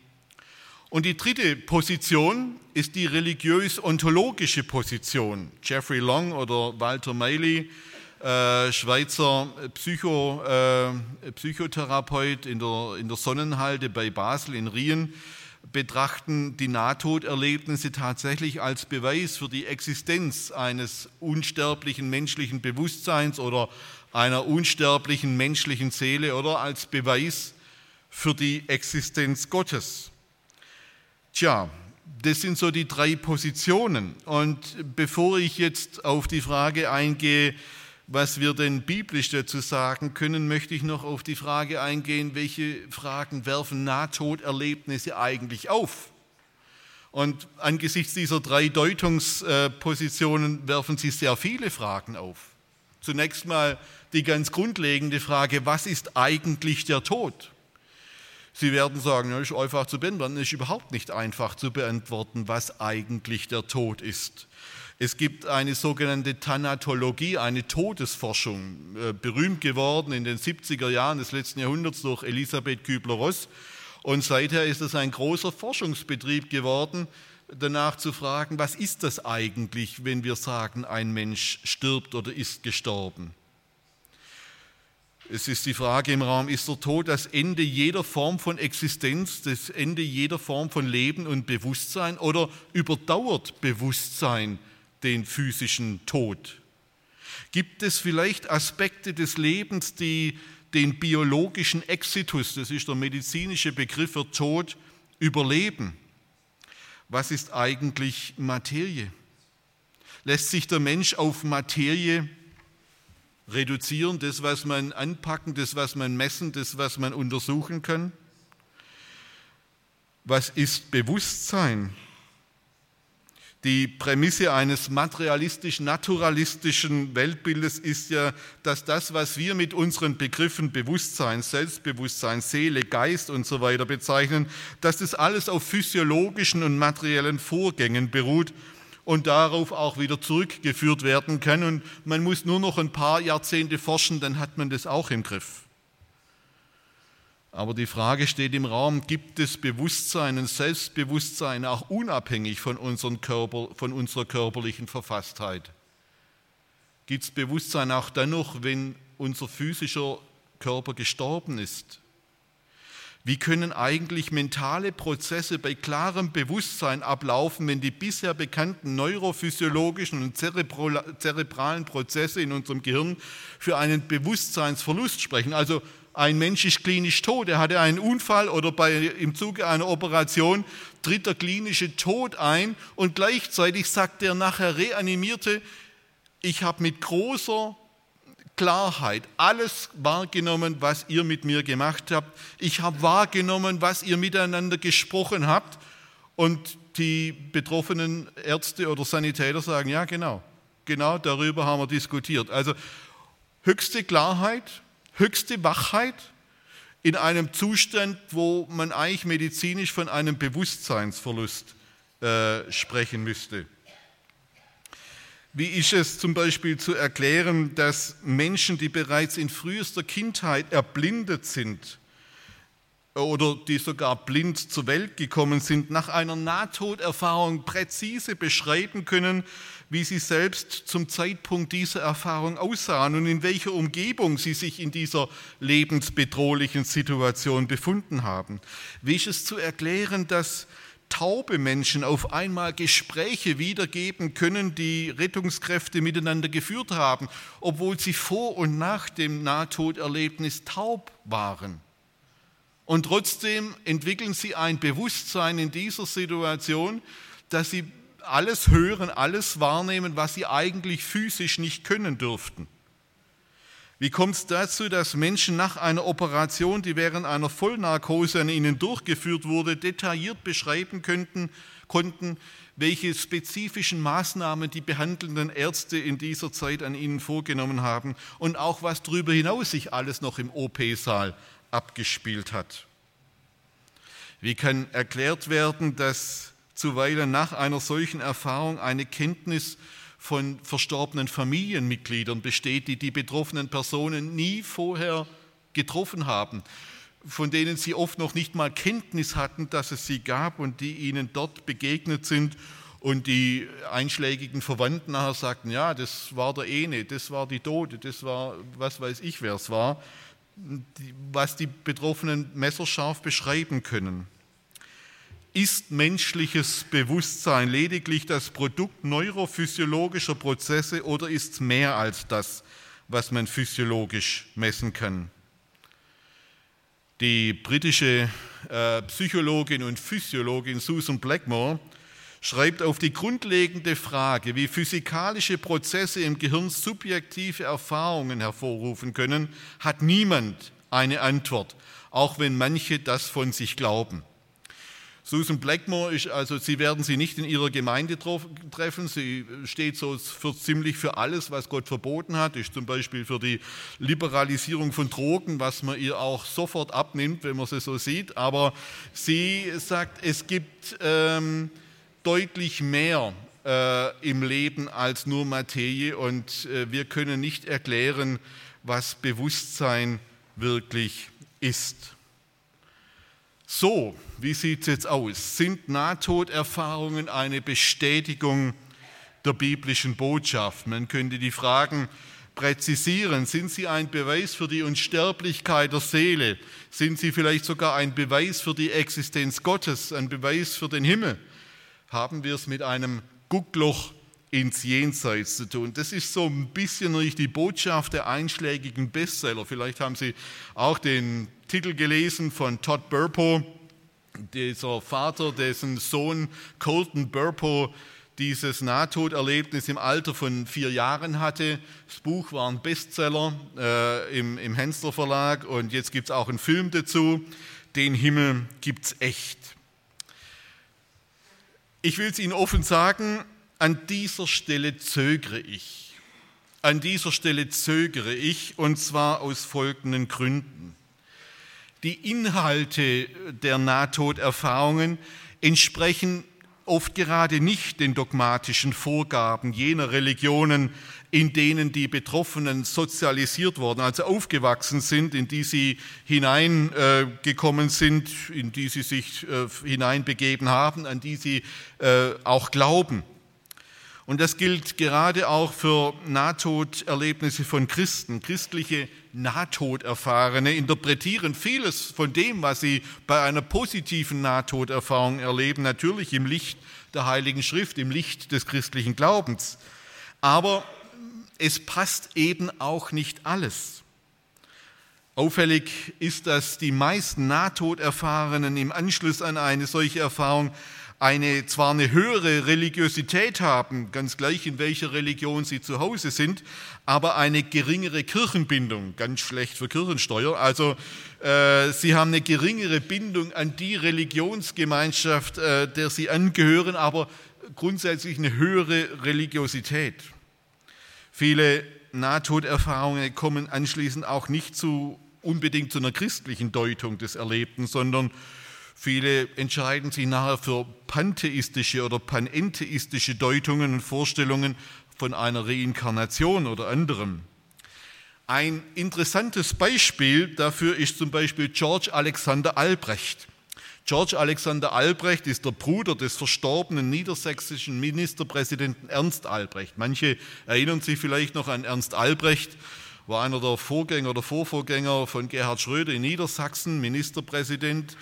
Und die dritte Position ist die religiös-ontologische Position. Jeffrey Long oder Walter Miley, äh, Schweizer Psycho, äh, Psychotherapeut in der, in der Sonnenhalde bei Basel in Rien, betrachten die Nahtoderlebnisse tatsächlich als Beweis für die Existenz eines unsterblichen menschlichen Bewusstseins oder einer unsterblichen menschlichen Seele oder als Beweis für die Existenz Gottes. Tja, das sind so die drei Positionen. Und bevor ich jetzt auf die Frage eingehe, was wir denn biblisch dazu sagen können, möchte ich noch auf die Frage eingehen, welche Fragen werfen Nahtoderlebnisse eigentlich auf? Und angesichts dieser drei Deutungspositionen werfen sie sehr viele Fragen auf. Zunächst mal die ganz grundlegende Frage, was ist eigentlich der Tod? Sie werden sagen, ja, ist einfach zu beantworten. Ist überhaupt nicht einfach zu beantworten, was eigentlich der Tod ist. Es gibt eine sogenannte Thanatologie, eine Todesforschung, äh, berühmt geworden in den 70er Jahren des letzten Jahrhunderts durch Elisabeth Kübler-Ross. Und seither ist es ein großer Forschungsbetrieb geworden, danach zu fragen, was ist das eigentlich, wenn wir sagen, ein Mensch stirbt oder ist gestorben. Es ist die Frage im Raum, ist der Tod das Ende jeder Form von Existenz, das Ende jeder Form von Leben und Bewusstsein oder überdauert Bewusstsein den physischen Tod? Gibt es vielleicht Aspekte des Lebens, die den biologischen Exitus, das ist der medizinische Begriff für Tod, überleben? was ist eigentlich Materie? Lässt sich der Mensch auf Materie reduzieren, das, was man anpacken, das, was man messen, das, was man untersuchen kann? Was ist Bewusstsein? Die Prämisse eines materialistisch-naturalistischen Weltbildes ist ja, dass das, was wir mit unseren Begriffen Bewusstsein, Selbstbewusstsein, Seele, Geist und so weiter bezeichnen, dass das alles auf physiologischen und materiellen Vorgängen beruht und darauf auch wieder zurückgeführt werden kann. Und man muss nur noch ein paar Jahrzehnte forschen, dann hat man das auch im Griff. Aber die Frage steht im Raum, gibt es Bewusstsein und Selbstbewusstsein auch unabhängig von, Körper, von unserer körperlichen Verfasstheit? Gibt es Bewusstsein auch dann noch, wenn unser physischer Körper gestorben ist? Wie können eigentlich mentale Prozesse bei klarem Bewusstsein ablaufen, wenn die bisher bekannten neurophysiologischen und zerebralen Prozesse in unserem Gehirn für einen Bewusstseinsverlust sprechen? Also ein Mensch ist klinisch tot, er hatte einen Unfall oder bei, im Zuge einer Operation tritt der klinische Tod ein und gleichzeitig sagt der nachher reanimierte, ich habe mit großer Klarheit alles wahrgenommen, was ihr mit mir gemacht habt. Ich habe wahrgenommen, was ihr miteinander gesprochen habt. Und die betroffenen Ärzte oder Sanitäter sagen, ja genau, genau darüber haben wir diskutiert. Also höchste Klarheit, höchste Wachheit in einem Zustand, wo man eigentlich medizinisch von einem Bewusstseinsverlust äh, sprechen müsste. Wie ist es zum Beispiel zu erklären, dass Menschen, die bereits in frühester Kindheit erblindet sind oder die sogar blind zur Welt gekommen sind, nach einer Nahtoderfahrung präzise beschreiben können, wie sie selbst zum Zeitpunkt dieser Erfahrung aussahen und in welcher Umgebung sie sich in dieser lebensbedrohlichen Situation befunden haben. Wie ist es zu erklären, dass taube Menschen auf einmal Gespräche wiedergeben können, die Rettungskräfte miteinander geführt haben, obwohl sie vor und nach dem Nahtoderlebnis taub waren. Und trotzdem entwickeln sie ein Bewusstsein in dieser Situation, dass sie alles hören, alles wahrnehmen, was sie eigentlich physisch nicht können dürften. Wie kommt es dazu, dass Menschen nach einer Operation, die während einer Vollnarkose an ihnen durchgeführt wurde, detailliert beschreiben könnten, konnten, welche spezifischen Maßnahmen die behandelnden Ärzte in dieser Zeit an ihnen vorgenommen haben und auch was darüber hinaus sich alles noch im OP-Saal abgespielt hat? Wie kann erklärt werden, dass zuweilen nach einer solchen Erfahrung eine Kenntnis von verstorbenen Familienmitgliedern besteht, die die betroffenen Personen nie vorher getroffen haben, von denen sie oft noch nicht mal Kenntnis hatten, dass es sie gab und die ihnen dort begegnet sind und die einschlägigen Verwandten nachher sagten, ja, das war der Ene, das war die Tote, das war, was weiß ich, wer es war, was die Betroffenen messerscharf beschreiben können. Ist menschliches Bewusstsein lediglich das Produkt neurophysiologischer Prozesse oder ist es mehr als das, was man physiologisch messen kann? Die britische äh, Psychologin und Physiologin Susan Blackmore schreibt auf die grundlegende Frage, wie physikalische Prozesse im Gehirn subjektive Erfahrungen hervorrufen können, hat niemand eine Antwort, auch wenn manche das von sich glauben. Susan Blackmore ist also, Sie werden sie nicht in Ihrer Gemeinde treffen. Sie steht so für ziemlich für alles, was Gott verboten hat. Ist zum Beispiel für die Liberalisierung von Drogen, was man ihr auch sofort abnimmt, wenn man sie so sieht. Aber sie sagt, es gibt ähm, deutlich mehr äh, im Leben als nur Materie und äh, wir können nicht erklären, was Bewusstsein wirklich ist. So, wie sieht es jetzt aus? Sind Nahtoderfahrungen eine Bestätigung der biblischen Botschaft? Man könnte die Fragen präzisieren. Sind sie ein Beweis für die Unsterblichkeit der Seele? Sind sie vielleicht sogar ein Beweis für die Existenz Gottes, ein Beweis für den Himmel? Haben wir es mit einem Guckloch ins Jenseits zu tun. Das ist so ein bisschen die Botschaft der einschlägigen Bestseller. Vielleicht haben Sie auch den Titel gelesen von Todd Burpo, dieser Vater, dessen Sohn Colton Burpo dieses Nahtoderlebnis im Alter von vier Jahren hatte. Das Buch war ein Bestseller äh, im, im Hensler Verlag und jetzt gibt es auch einen Film dazu. Den Himmel gibt es echt. Ich will es Ihnen offen sagen, an dieser Stelle zögere ich. An dieser Stelle zögere ich und zwar aus folgenden Gründen. Die Inhalte der Nahtoderfahrungen entsprechen oft gerade nicht den dogmatischen Vorgaben jener Religionen, in denen die Betroffenen sozialisiert wurden, also aufgewachsen sind, in die sie hineingekommen sind, in die sie sich äh, hineinbegeben haben, an die sie äh, auch glauben. Und das gilt gerade auch für Nahtoderlebnisse von Christen. Christliche Nahtoderfahrene interpretieren vieles von dem, was sie bei einer positiven Nahtoderfahrung erleben, natürlich im Licht der Heiligen Schrift, im Licht des christlichen Glaubens. Aber es passt eben auch nicht alles. Auffällig ist, dass die meisten Nahtoderfahrenen im Anschluss an eine solche Erfahrung eine, zwar eine höhere Religiosität haben, ganz gleich in welcher Religion sie zu Hause sind, aber eine geringere Kirchenbindung, ganz schlecht für Kirchensteuer. Also äh, sie haben eine geringere Bindung an die Religionsgemeinschaft, äh, der sie angehören, aber grundsätzlich eine höhere Religiosität. Viele Nahtoderfahrungen kommen anschließend auch nicht zu unbedingt zu einer christlichen Deutung des Erlebten, sondern Viele entscheiden sich nachher für pantheistische oder panentheistische Deutungen und Vorstellungen von einer Reinkarnation oder anderem. Ein interessantes Beispiel dafür ist zum Beispiel George Alexander Albrecht. George Alexander Albrecht ist der Bruder des verstorbenen niedersächsischen Ministerpräsidenten Ernst Albrecht. Manche erinnern sich vielleicht noch an Ernst Albrecht, war einer der Vorgänger oder Vorvorgänger von Gerhard Schröder in Niedersachsen, Ministerpräsident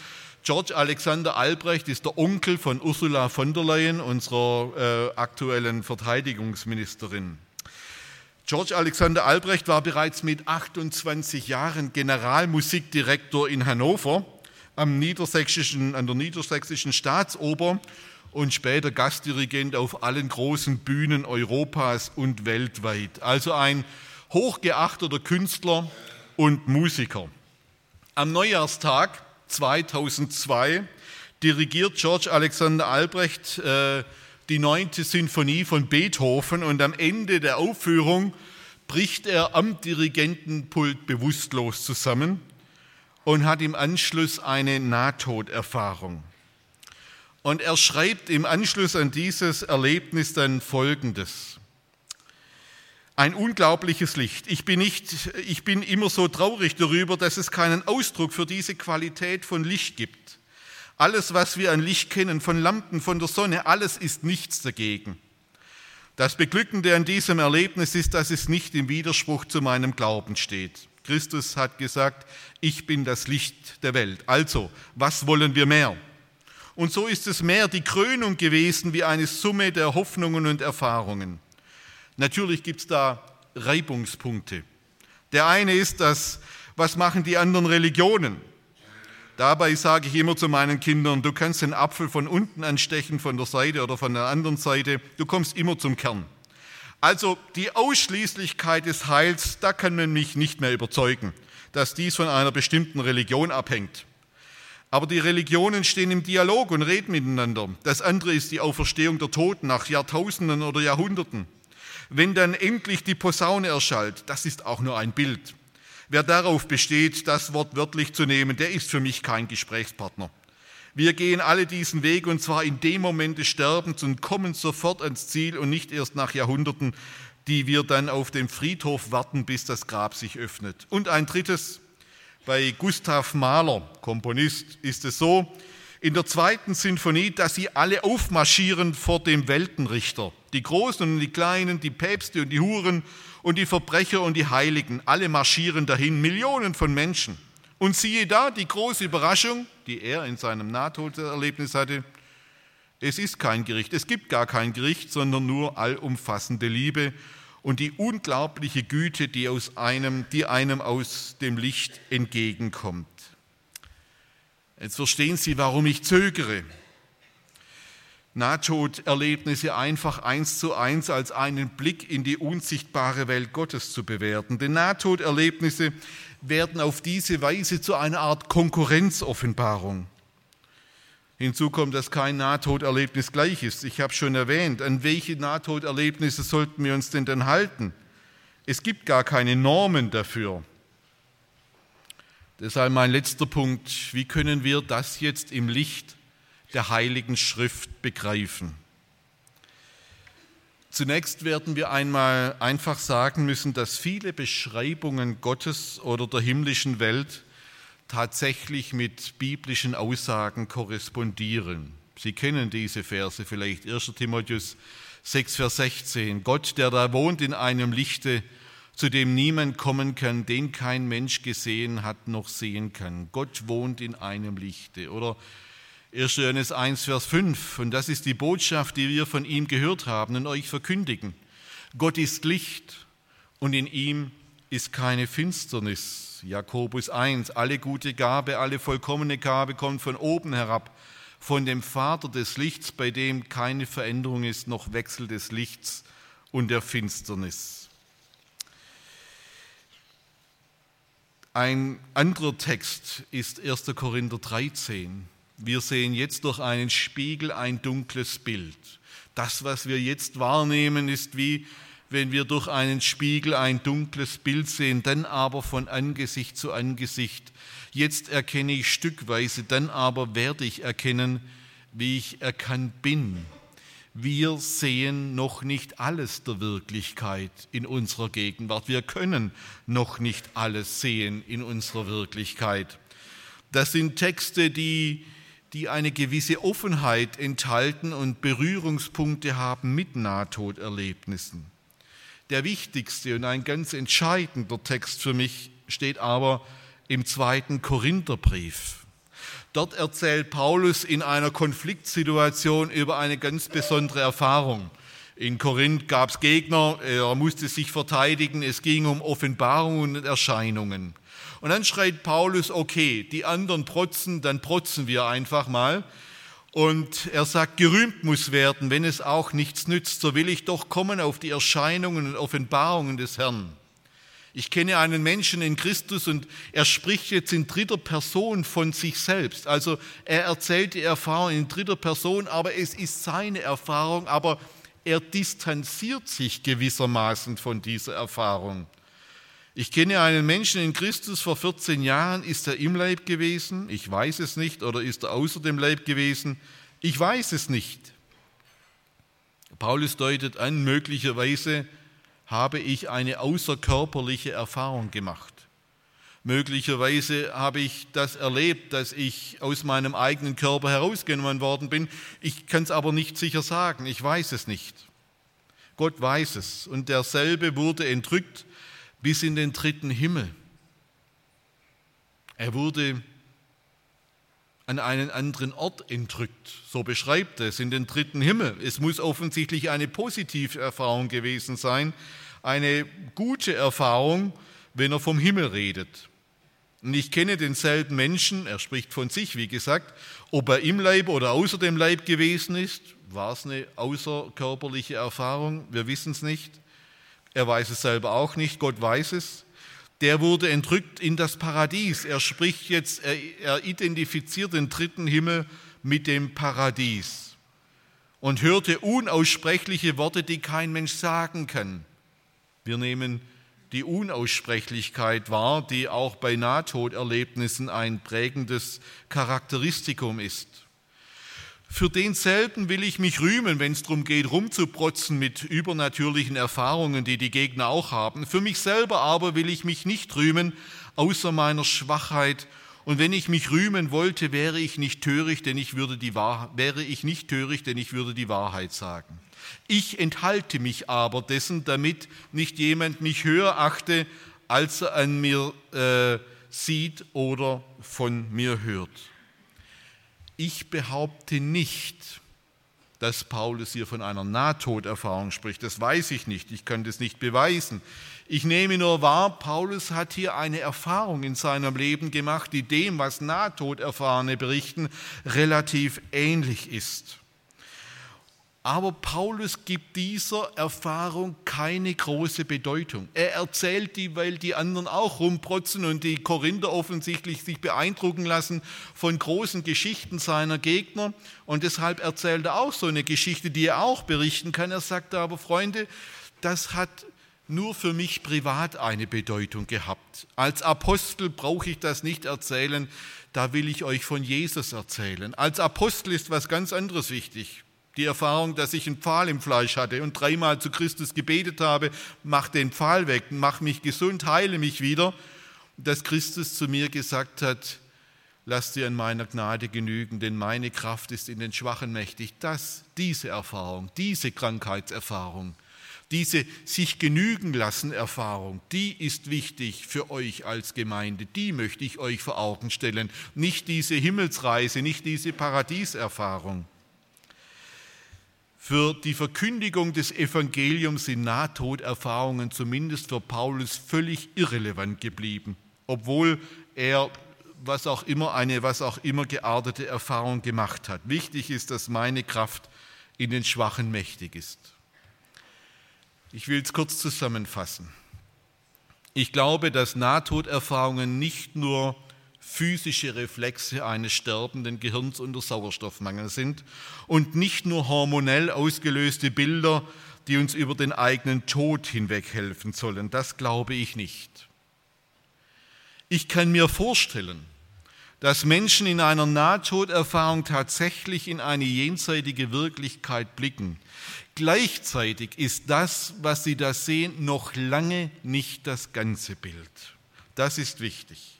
George Alexander Albrecht ist der Onkel von Ursula von der Leyen, unserer äh, aktuellen Verteidigungsministerin. George Alexander Albrecht war bereits mit 28 Jahren Generalmusikdirektor in Hannover am niedersächsischen, an der niedersächsischen Staatsoper und später Gastdirigent auf allen großen Bühnen Europas und weltweit. Also ein hochgeachteter Künstler und Musiker. Am Neujahrstag 2002 dirigiert George Alexander Albrecht äh, die neunte Sinfonie von Beethoven und am Ende der Aufführung bricht er am Dirigentenpult bewusstlos zusammen und hat im Anschluss eine Nahtoderfahrung. Und er schreibt im Anschluss an dieses Erlebnis dann Folgendes. Ein unglaubliches Licht. Ich bin, nicht, ich bin immer so traurig darüber, dass es keinen Ausdruck für diese Qualität von Licht gibt. Alles, was wir an Licht kennen, von Lampen, von der Sonne, alles ist nichts dagegen. Das Beglückende an diesem Erlebnis ist, dass es nicht im Widerspruch zu meinem Glauben steht. Christus hat gesagt, ich bin das Licht der Welt. Also, was wollen wir mehr? Und so ist es mehr die Krönung gewesen wie eine Summe der Hoffnungen und Erfahrungen. Natürlich gibt es da Reibungspunkte. Der eine ist das, was machen die anderen Religionen? Dabei sage ich immer zu meinen Kindern, du kannst den Apfel von unten anstechen, von der Seite oder von der anderen Seite, du kommst immer zum Kern. Also die Ausschließlichkeit des Heils, da kann man mich nicht mehr überzeugen, dass dies von einer bestimmten Religion abhängt. Aber die Religionen stehen im Dialog und reden miteinander. Das andere ist die Auferstehung der Toten nach Jahrtausenden oder Jahrhunderten. Wenn dann endlich die Posaune erschallt, das ist auch nur ein Bild. Wer darauf besteht, das Wort wörtlich zu nehmen, der ist für mich kein Gesprächspartner. Wir gehen alle diesen Weg und zwar in dem Moment des Sterbens und kommen sofort ans Ziel und nicht erst nach Jahrhunderten, die wir dann auf dem Friedhof warten, bis das Grab sich öffnet. Und ein drittes, bei Gustav Mahler, Komponist, ist es so, in der zweiten Sinfonie, dass sie alle aufmarschieren vor dem Weltenrichter. Die Großen und die Kleinen, die Päpste und die Huren und die Verbrecher und die Heiligen, alle marschieren dahin, Millionen von Menschen. Und siehe da, die große Überraschung, die er in seinem Nahtoderlebnis hatte, es ist kein Gericht, es gibt gar kein Gericht, sondern nur allumfassende Liebe und die unglaubliche Güte, die, aus einem, die einem aus dem Licht entgegenkommt. Jetzt verstehen Sie, warum ich zögere. Nahtoderlebnisse einfach eins zu eins als einen Blick in die unsichtbare Welt Gottes zu bewerten. Denn Nahtoderlebnisse werden auf diese Weise zu einer Art Konkurrenzoffenbarung. Hinzu kommt, dass kein Nahtoderlebnis gleich ist. Ich habe schon erwähnt, an welche Nahtoderlebnisse sollten wir uns denn dann halten? Es gibt gar keine Normen dafür. Deshalb mein letzter Punkt, wie können wir das jetzt im Licht der Heiligen Schrift begreifen. Zunächst werden wir einmal einfach sagen müssen, dass viele Beschreibungen Gottes oder der himmlischen Welt tatsächlich mit biblischen Aussagen korrespondieren. Sie kennen diese Verse vielleicht, 1 Timotheus 6, Vers 16. Gott, der da wohnt in einem Lichte, zu dem niemand kommen kann, den kein Mensch gesehen hat noch sehen kann. Gott wohnt in einem Lichte. Oder 1. Johannes 1, Vers 5. Und das ist die Botschaft, die wir von ihm gehört haben und euch verkündigen. Gott ist Licht und in ihm ist keine Finsternis. Jakobus 1. Alle gute Gabe, alle vollkommene Gabe kommt von oben herab, von dem Vater des Lichts, bei dem keine Veränderung ist, noch Wechsel des Lichts und der Finsternis. Ein anderer Text ist 1. Korinther 13. Wir sehen jetzt durch einen Spiegel ein dunkles Bild. Das, was wir jetzt wahrnehmen, ist wie wenn wir durch einen Spiegel ein dunkles Bild sehen, dann aber von Angesicht zu Angesicht. Jetzt erkenne ich stückweise, dann aber werde ich erkennen, wie ich erkannt bin. Wir sehen noch nicht alles der Wirklichkeit in unserer Gegenwart. Wir können noch nicht alles sehen in unserer Wirklichkeit. Das sind Texte, die die eine gewisse Offenheit enthalten und Berührungspunkte haben mit Nahtoderlebnissen. Der wichtigste und ein ganz entscheidender Text für mich steht aber im zweiten Korintherbrief. Dort erzählt Paulus in einer Konfliktsituation über eine ganz besondere Erfahrung. In Korinth gab es Gegner, er musste sich verteidigen, es ging um Offenbarungen und Erscheinungen. Und dann schreit Paulus, okay, die anderen protzen, dann protzen wir einfach mal. Und er sagt, gerühmt muss werden, wenn es auch nichts nützt, so will ich doch kommen auf die Erscheinungen und Offenbarungen des Herrn. Ich kenne einen Menschen in Christus und er spricht jetzt in dritter Person von sich selbst. Also er erzählt die Erfahrung in dritter Person, aber es ist seine Erfahrung, aber er distanziert sich gewissermaßen von dieser Erfahrung. Ich kenne einen Menschen in Christus vor 14 Jahren. Ist er im Leib gewesen? Ich weiß es nicht. Oder ist er außer dem Leib gewesen? Ich weiß es nicht. Paulus deutet an, möglicherweise habe ich eine außerkörperliche Erfahrung gemacht. Möglicherweise habe ich das erlebt, dass ich aus meinem eigenen Körper herausgenommen worden bin. Ich kann es aber nicht sicher sagen. Ich weiß es nicht. Gott weiß es. Und derselbe wurde entrückt bis in den dritten Himmel. Er wurde an einen anderen Ort entrückt. So beschreibt es in den dritten Himmel. Es muss offensichtlich eine positive Erfahrung gewesen sein, eine gute Erfahrung, wenn er vom Himmel redet. Und ich kenne denselben Menschen, er spricht von sich, wie gesagt, ob er im Leib oder außer dem Leib gewesen ist, war es eine außerkörperliche Erfahrung, wir wissen es nicht. Er weiß es selber auch nicht, Gott weiß es. Der wurde entrückt in das Paradies. Er spricht jetzt, er, er identifiziert den dritten Himmel mit dem Paradies und hörte unaussprechliche Worte, die kein Mensch sagen kann. Wir nehmen die Unaussprechlichkeit wahr, die auch bei Nahtoderlebnissen ein prägendes Charakteristikum ist. Für denselben will ich mich rühmen, wenn es darum geht, rumzuprotzen mit übernatürlichen Erfahrungen, die die Gegner auch haben. Für mich selber aber will ich mich nicht rühmen, außer meiner Schwachheit. Und wenn ich mich rühmen wollte, wäre ich nicht töricht, denn ich würde die Wahrheit, wäre ich nicht töricht, denn ich würde die Wahrheit sagen. Ich enthalte mich aber dessen, damit nicht jemand mich höher achte, als er an mir äh, sieht oder von mir hört. Ich behaupte nicht, dass Paulus hier von einer Nahtoderfahrung spricht. Das weiß ich nicht, ich kann das nicht beweisen. Ich nehme nur wahr, Paulus hat hier eine Erfahrung in seinem Leben gemacht, die dem, was Nahtoderfahrene berichten, relativ ähnlich ist. Aber Paulus gibt dieser Erfahrung keine große Bedeutung. Er erzählt die, weil die anderen auch rumprotzen und die Korinther offensichtlich sich beeindrucken lassen von großen Geschichten seiner Gegner. Und deshalb erzählt er auch so eine Geschichte, die er auch berichten kann. Er sagt aber, Freunde, das hat nur für mich privat eine Bedeutung gehabt. Als Apostel brauche ich das nicht erzählen, da will ich euch von Jesus erzählen. Als Apostel ist was ganz anderes wichtig. Die Erfahrung, dass ich einen Pfahl im Fleisch hatte und dreimal zu Christus gebetet habe, mach den Pfahl weg, mach mich gesund, heile mich wieder. Dass Christus zu mir gesagt hat, lass dir an meiner Gnade genügen, denn meine Kraft ist in den Schwachen mächtig. Das, diese Erfahrung, diese Krankheitserfahrung, diese sich genügen lassen Erfahrung, die ist wichtig für euch als Gemeinde. Die möchte ich euch vor Augen stellen. Nicht diese Himmelsreise, nicht diese Paradieserfahrung. Für die Verkündigung des Evangeliums sind Nahtoderfahrungen zumindest für Paulus völlig irrelevant geblieben, obwohl er was auch immer eine was auch immer geartete Erfahrung gemacht hat. Wichtig ist, dass meine Kraft in den Schwachen mächtig ist. Ich will es kurz zusammenfassen. Ich glaube, dass Nahtoderfahrungen nicht nur physische Reflexe eines sterbenden Gehirns unter Sauerstoffmangel sind und nicht nur hormonell ausgelöste Bilder, die uns über den eigenen Tod hinweg helfen sollen. Das glaube ich nicht. Ich kann mir vorstellen, dass Menschen in einer Nahtoderfahrung tatsächlich in eine jenseitige Wirklichkeit blicken. Gleichzeitig ist das, was sie da sehen, noch lange nicht das ganze Bild. Das ist wichtig.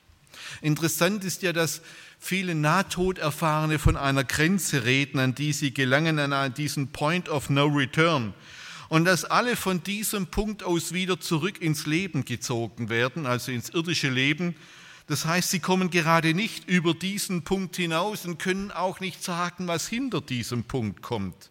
Interessant ist ja, dass viele Nahtoderfahrene von einer Grenze reden, an die sie gelangen, an diesen Point of No Return. Und dass alle von diesem Punkt aus wieder zurück ins Leben gezogen werden, also ins irdische Leben. Das heißt, sie kommen gerade nicht über diesen Punkt hinaus und können auch nicht sagen, was hinter diesem Punkt kommt.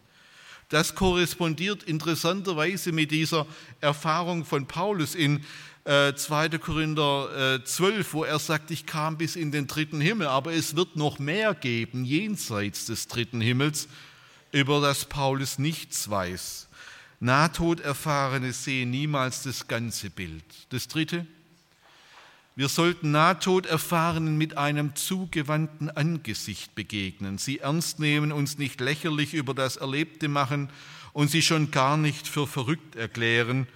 Das korrespondiert interessanterweise mit dieser Erfahrung von Paulus in 2. Äh, Korinther 12, äh, wo er sagt, ich kam bis in den dritten Himmel, aber es wird noch mehr geben jenseits des dritten Himmels, über das Paulus nichts weiß. Nahtoderfahrene sehen niemals das ganze Bild. Das dritte, wir sollten Nahtoderfahrenen mit einem zugewandten Angesicht begegnen, sie ernst nehmen, uns nicht lächerlich über das Erlebte machen und sie schon gar nicht für verrückt erklären,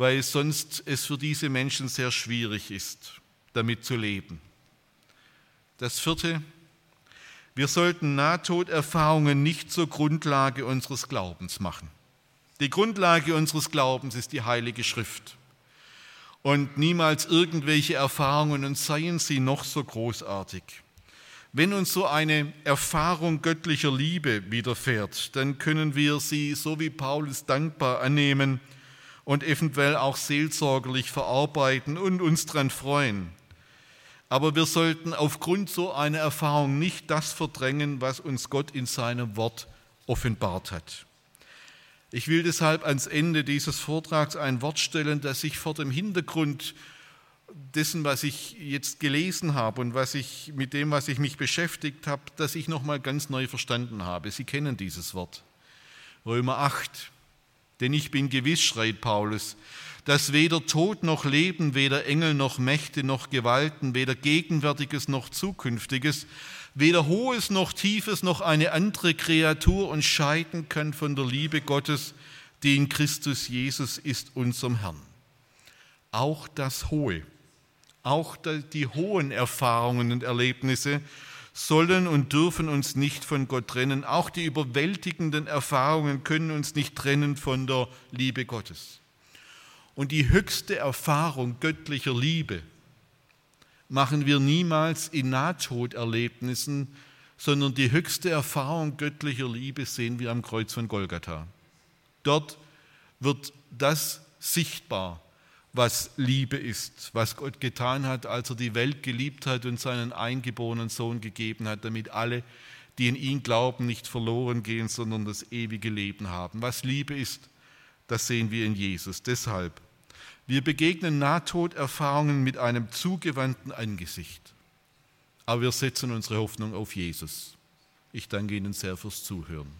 weil sonst es für diese Menschen sehr schwierig ist, damit zu leben. Das vierte, wir sollten Nahtoderfahrungen nicht zur Grundlage unseres Glaubens machen. Die Grundlage unseres Glaubens ist die Heilige Schrift und niemals irgendwelche Erfahrungen und seien sie noch so großartig. Wenn uns so eine Erfahrung göttlicher Liebe widerfährt, dann können wir sie, so wie Paulus, dankbar annehmen und eventuell auch seelsorgerlich verarbeiten und uns daran freuen. Aber wir sollten aufgrund so einer Erfahrung nicht das verdrängen, was uns Gott in seinem Wort offenbart hat. Ich will deshalb ans Ende dieses Vortrags ein Wort stellen, das sich vor dem Hintergrund dessen, was ich jetzt gelesen habe und was ich mit dem, was ich mich beschäftigt habe, dass ich noch mal ganz neu verstanden habe. Sie kennen dieses Wort. Römer 8. Denn ich bin gewiss, schreit Paulus, dass weder Tod noch Leben, weder Engel noch Mächte noch Gewalten, weder Gegenwärtiges noch Zukünftiges, weder Hohes noch Tiefes noch eine andere Kreatur uns scheiden kann von der Liebe Gottes, die in Christus Jesus ist, unserem Herrn. Auch das Hohe, auch die hohen Erfahrungen und Erlebnisse sollen und dürfen uns nicht von Gott trennen. Auch die überwältigenden Erfahrungen können uns nicht trennen von der Liebe Gottes. Und die höchste Erfahrung göttlicher Liebe machen wir niemals in Nahtoderlebnissen, sondern die höchste Erfahrung göttlicher Liebe sehen wir am Kreuz von Golgatha. Dort wird das sichtbar, was Liebe ist, was Gott getan hat, als er die Welt geliebt hat und seinen eingeborenen Sohn gegeben hat, damit alle, die in ihn glauben, nicht verloren gehen, sondern das ewige Leben haben. Was Liebe ist, das sehen wir in Jesus. Deshalb, wir begegnen Nahtoderfahrungen mit einem zugewandten Angesicht. Aber wir setzen unsere Hoffnung auf Jesus. Ich danke Ihnen sehr fürs Zuhören.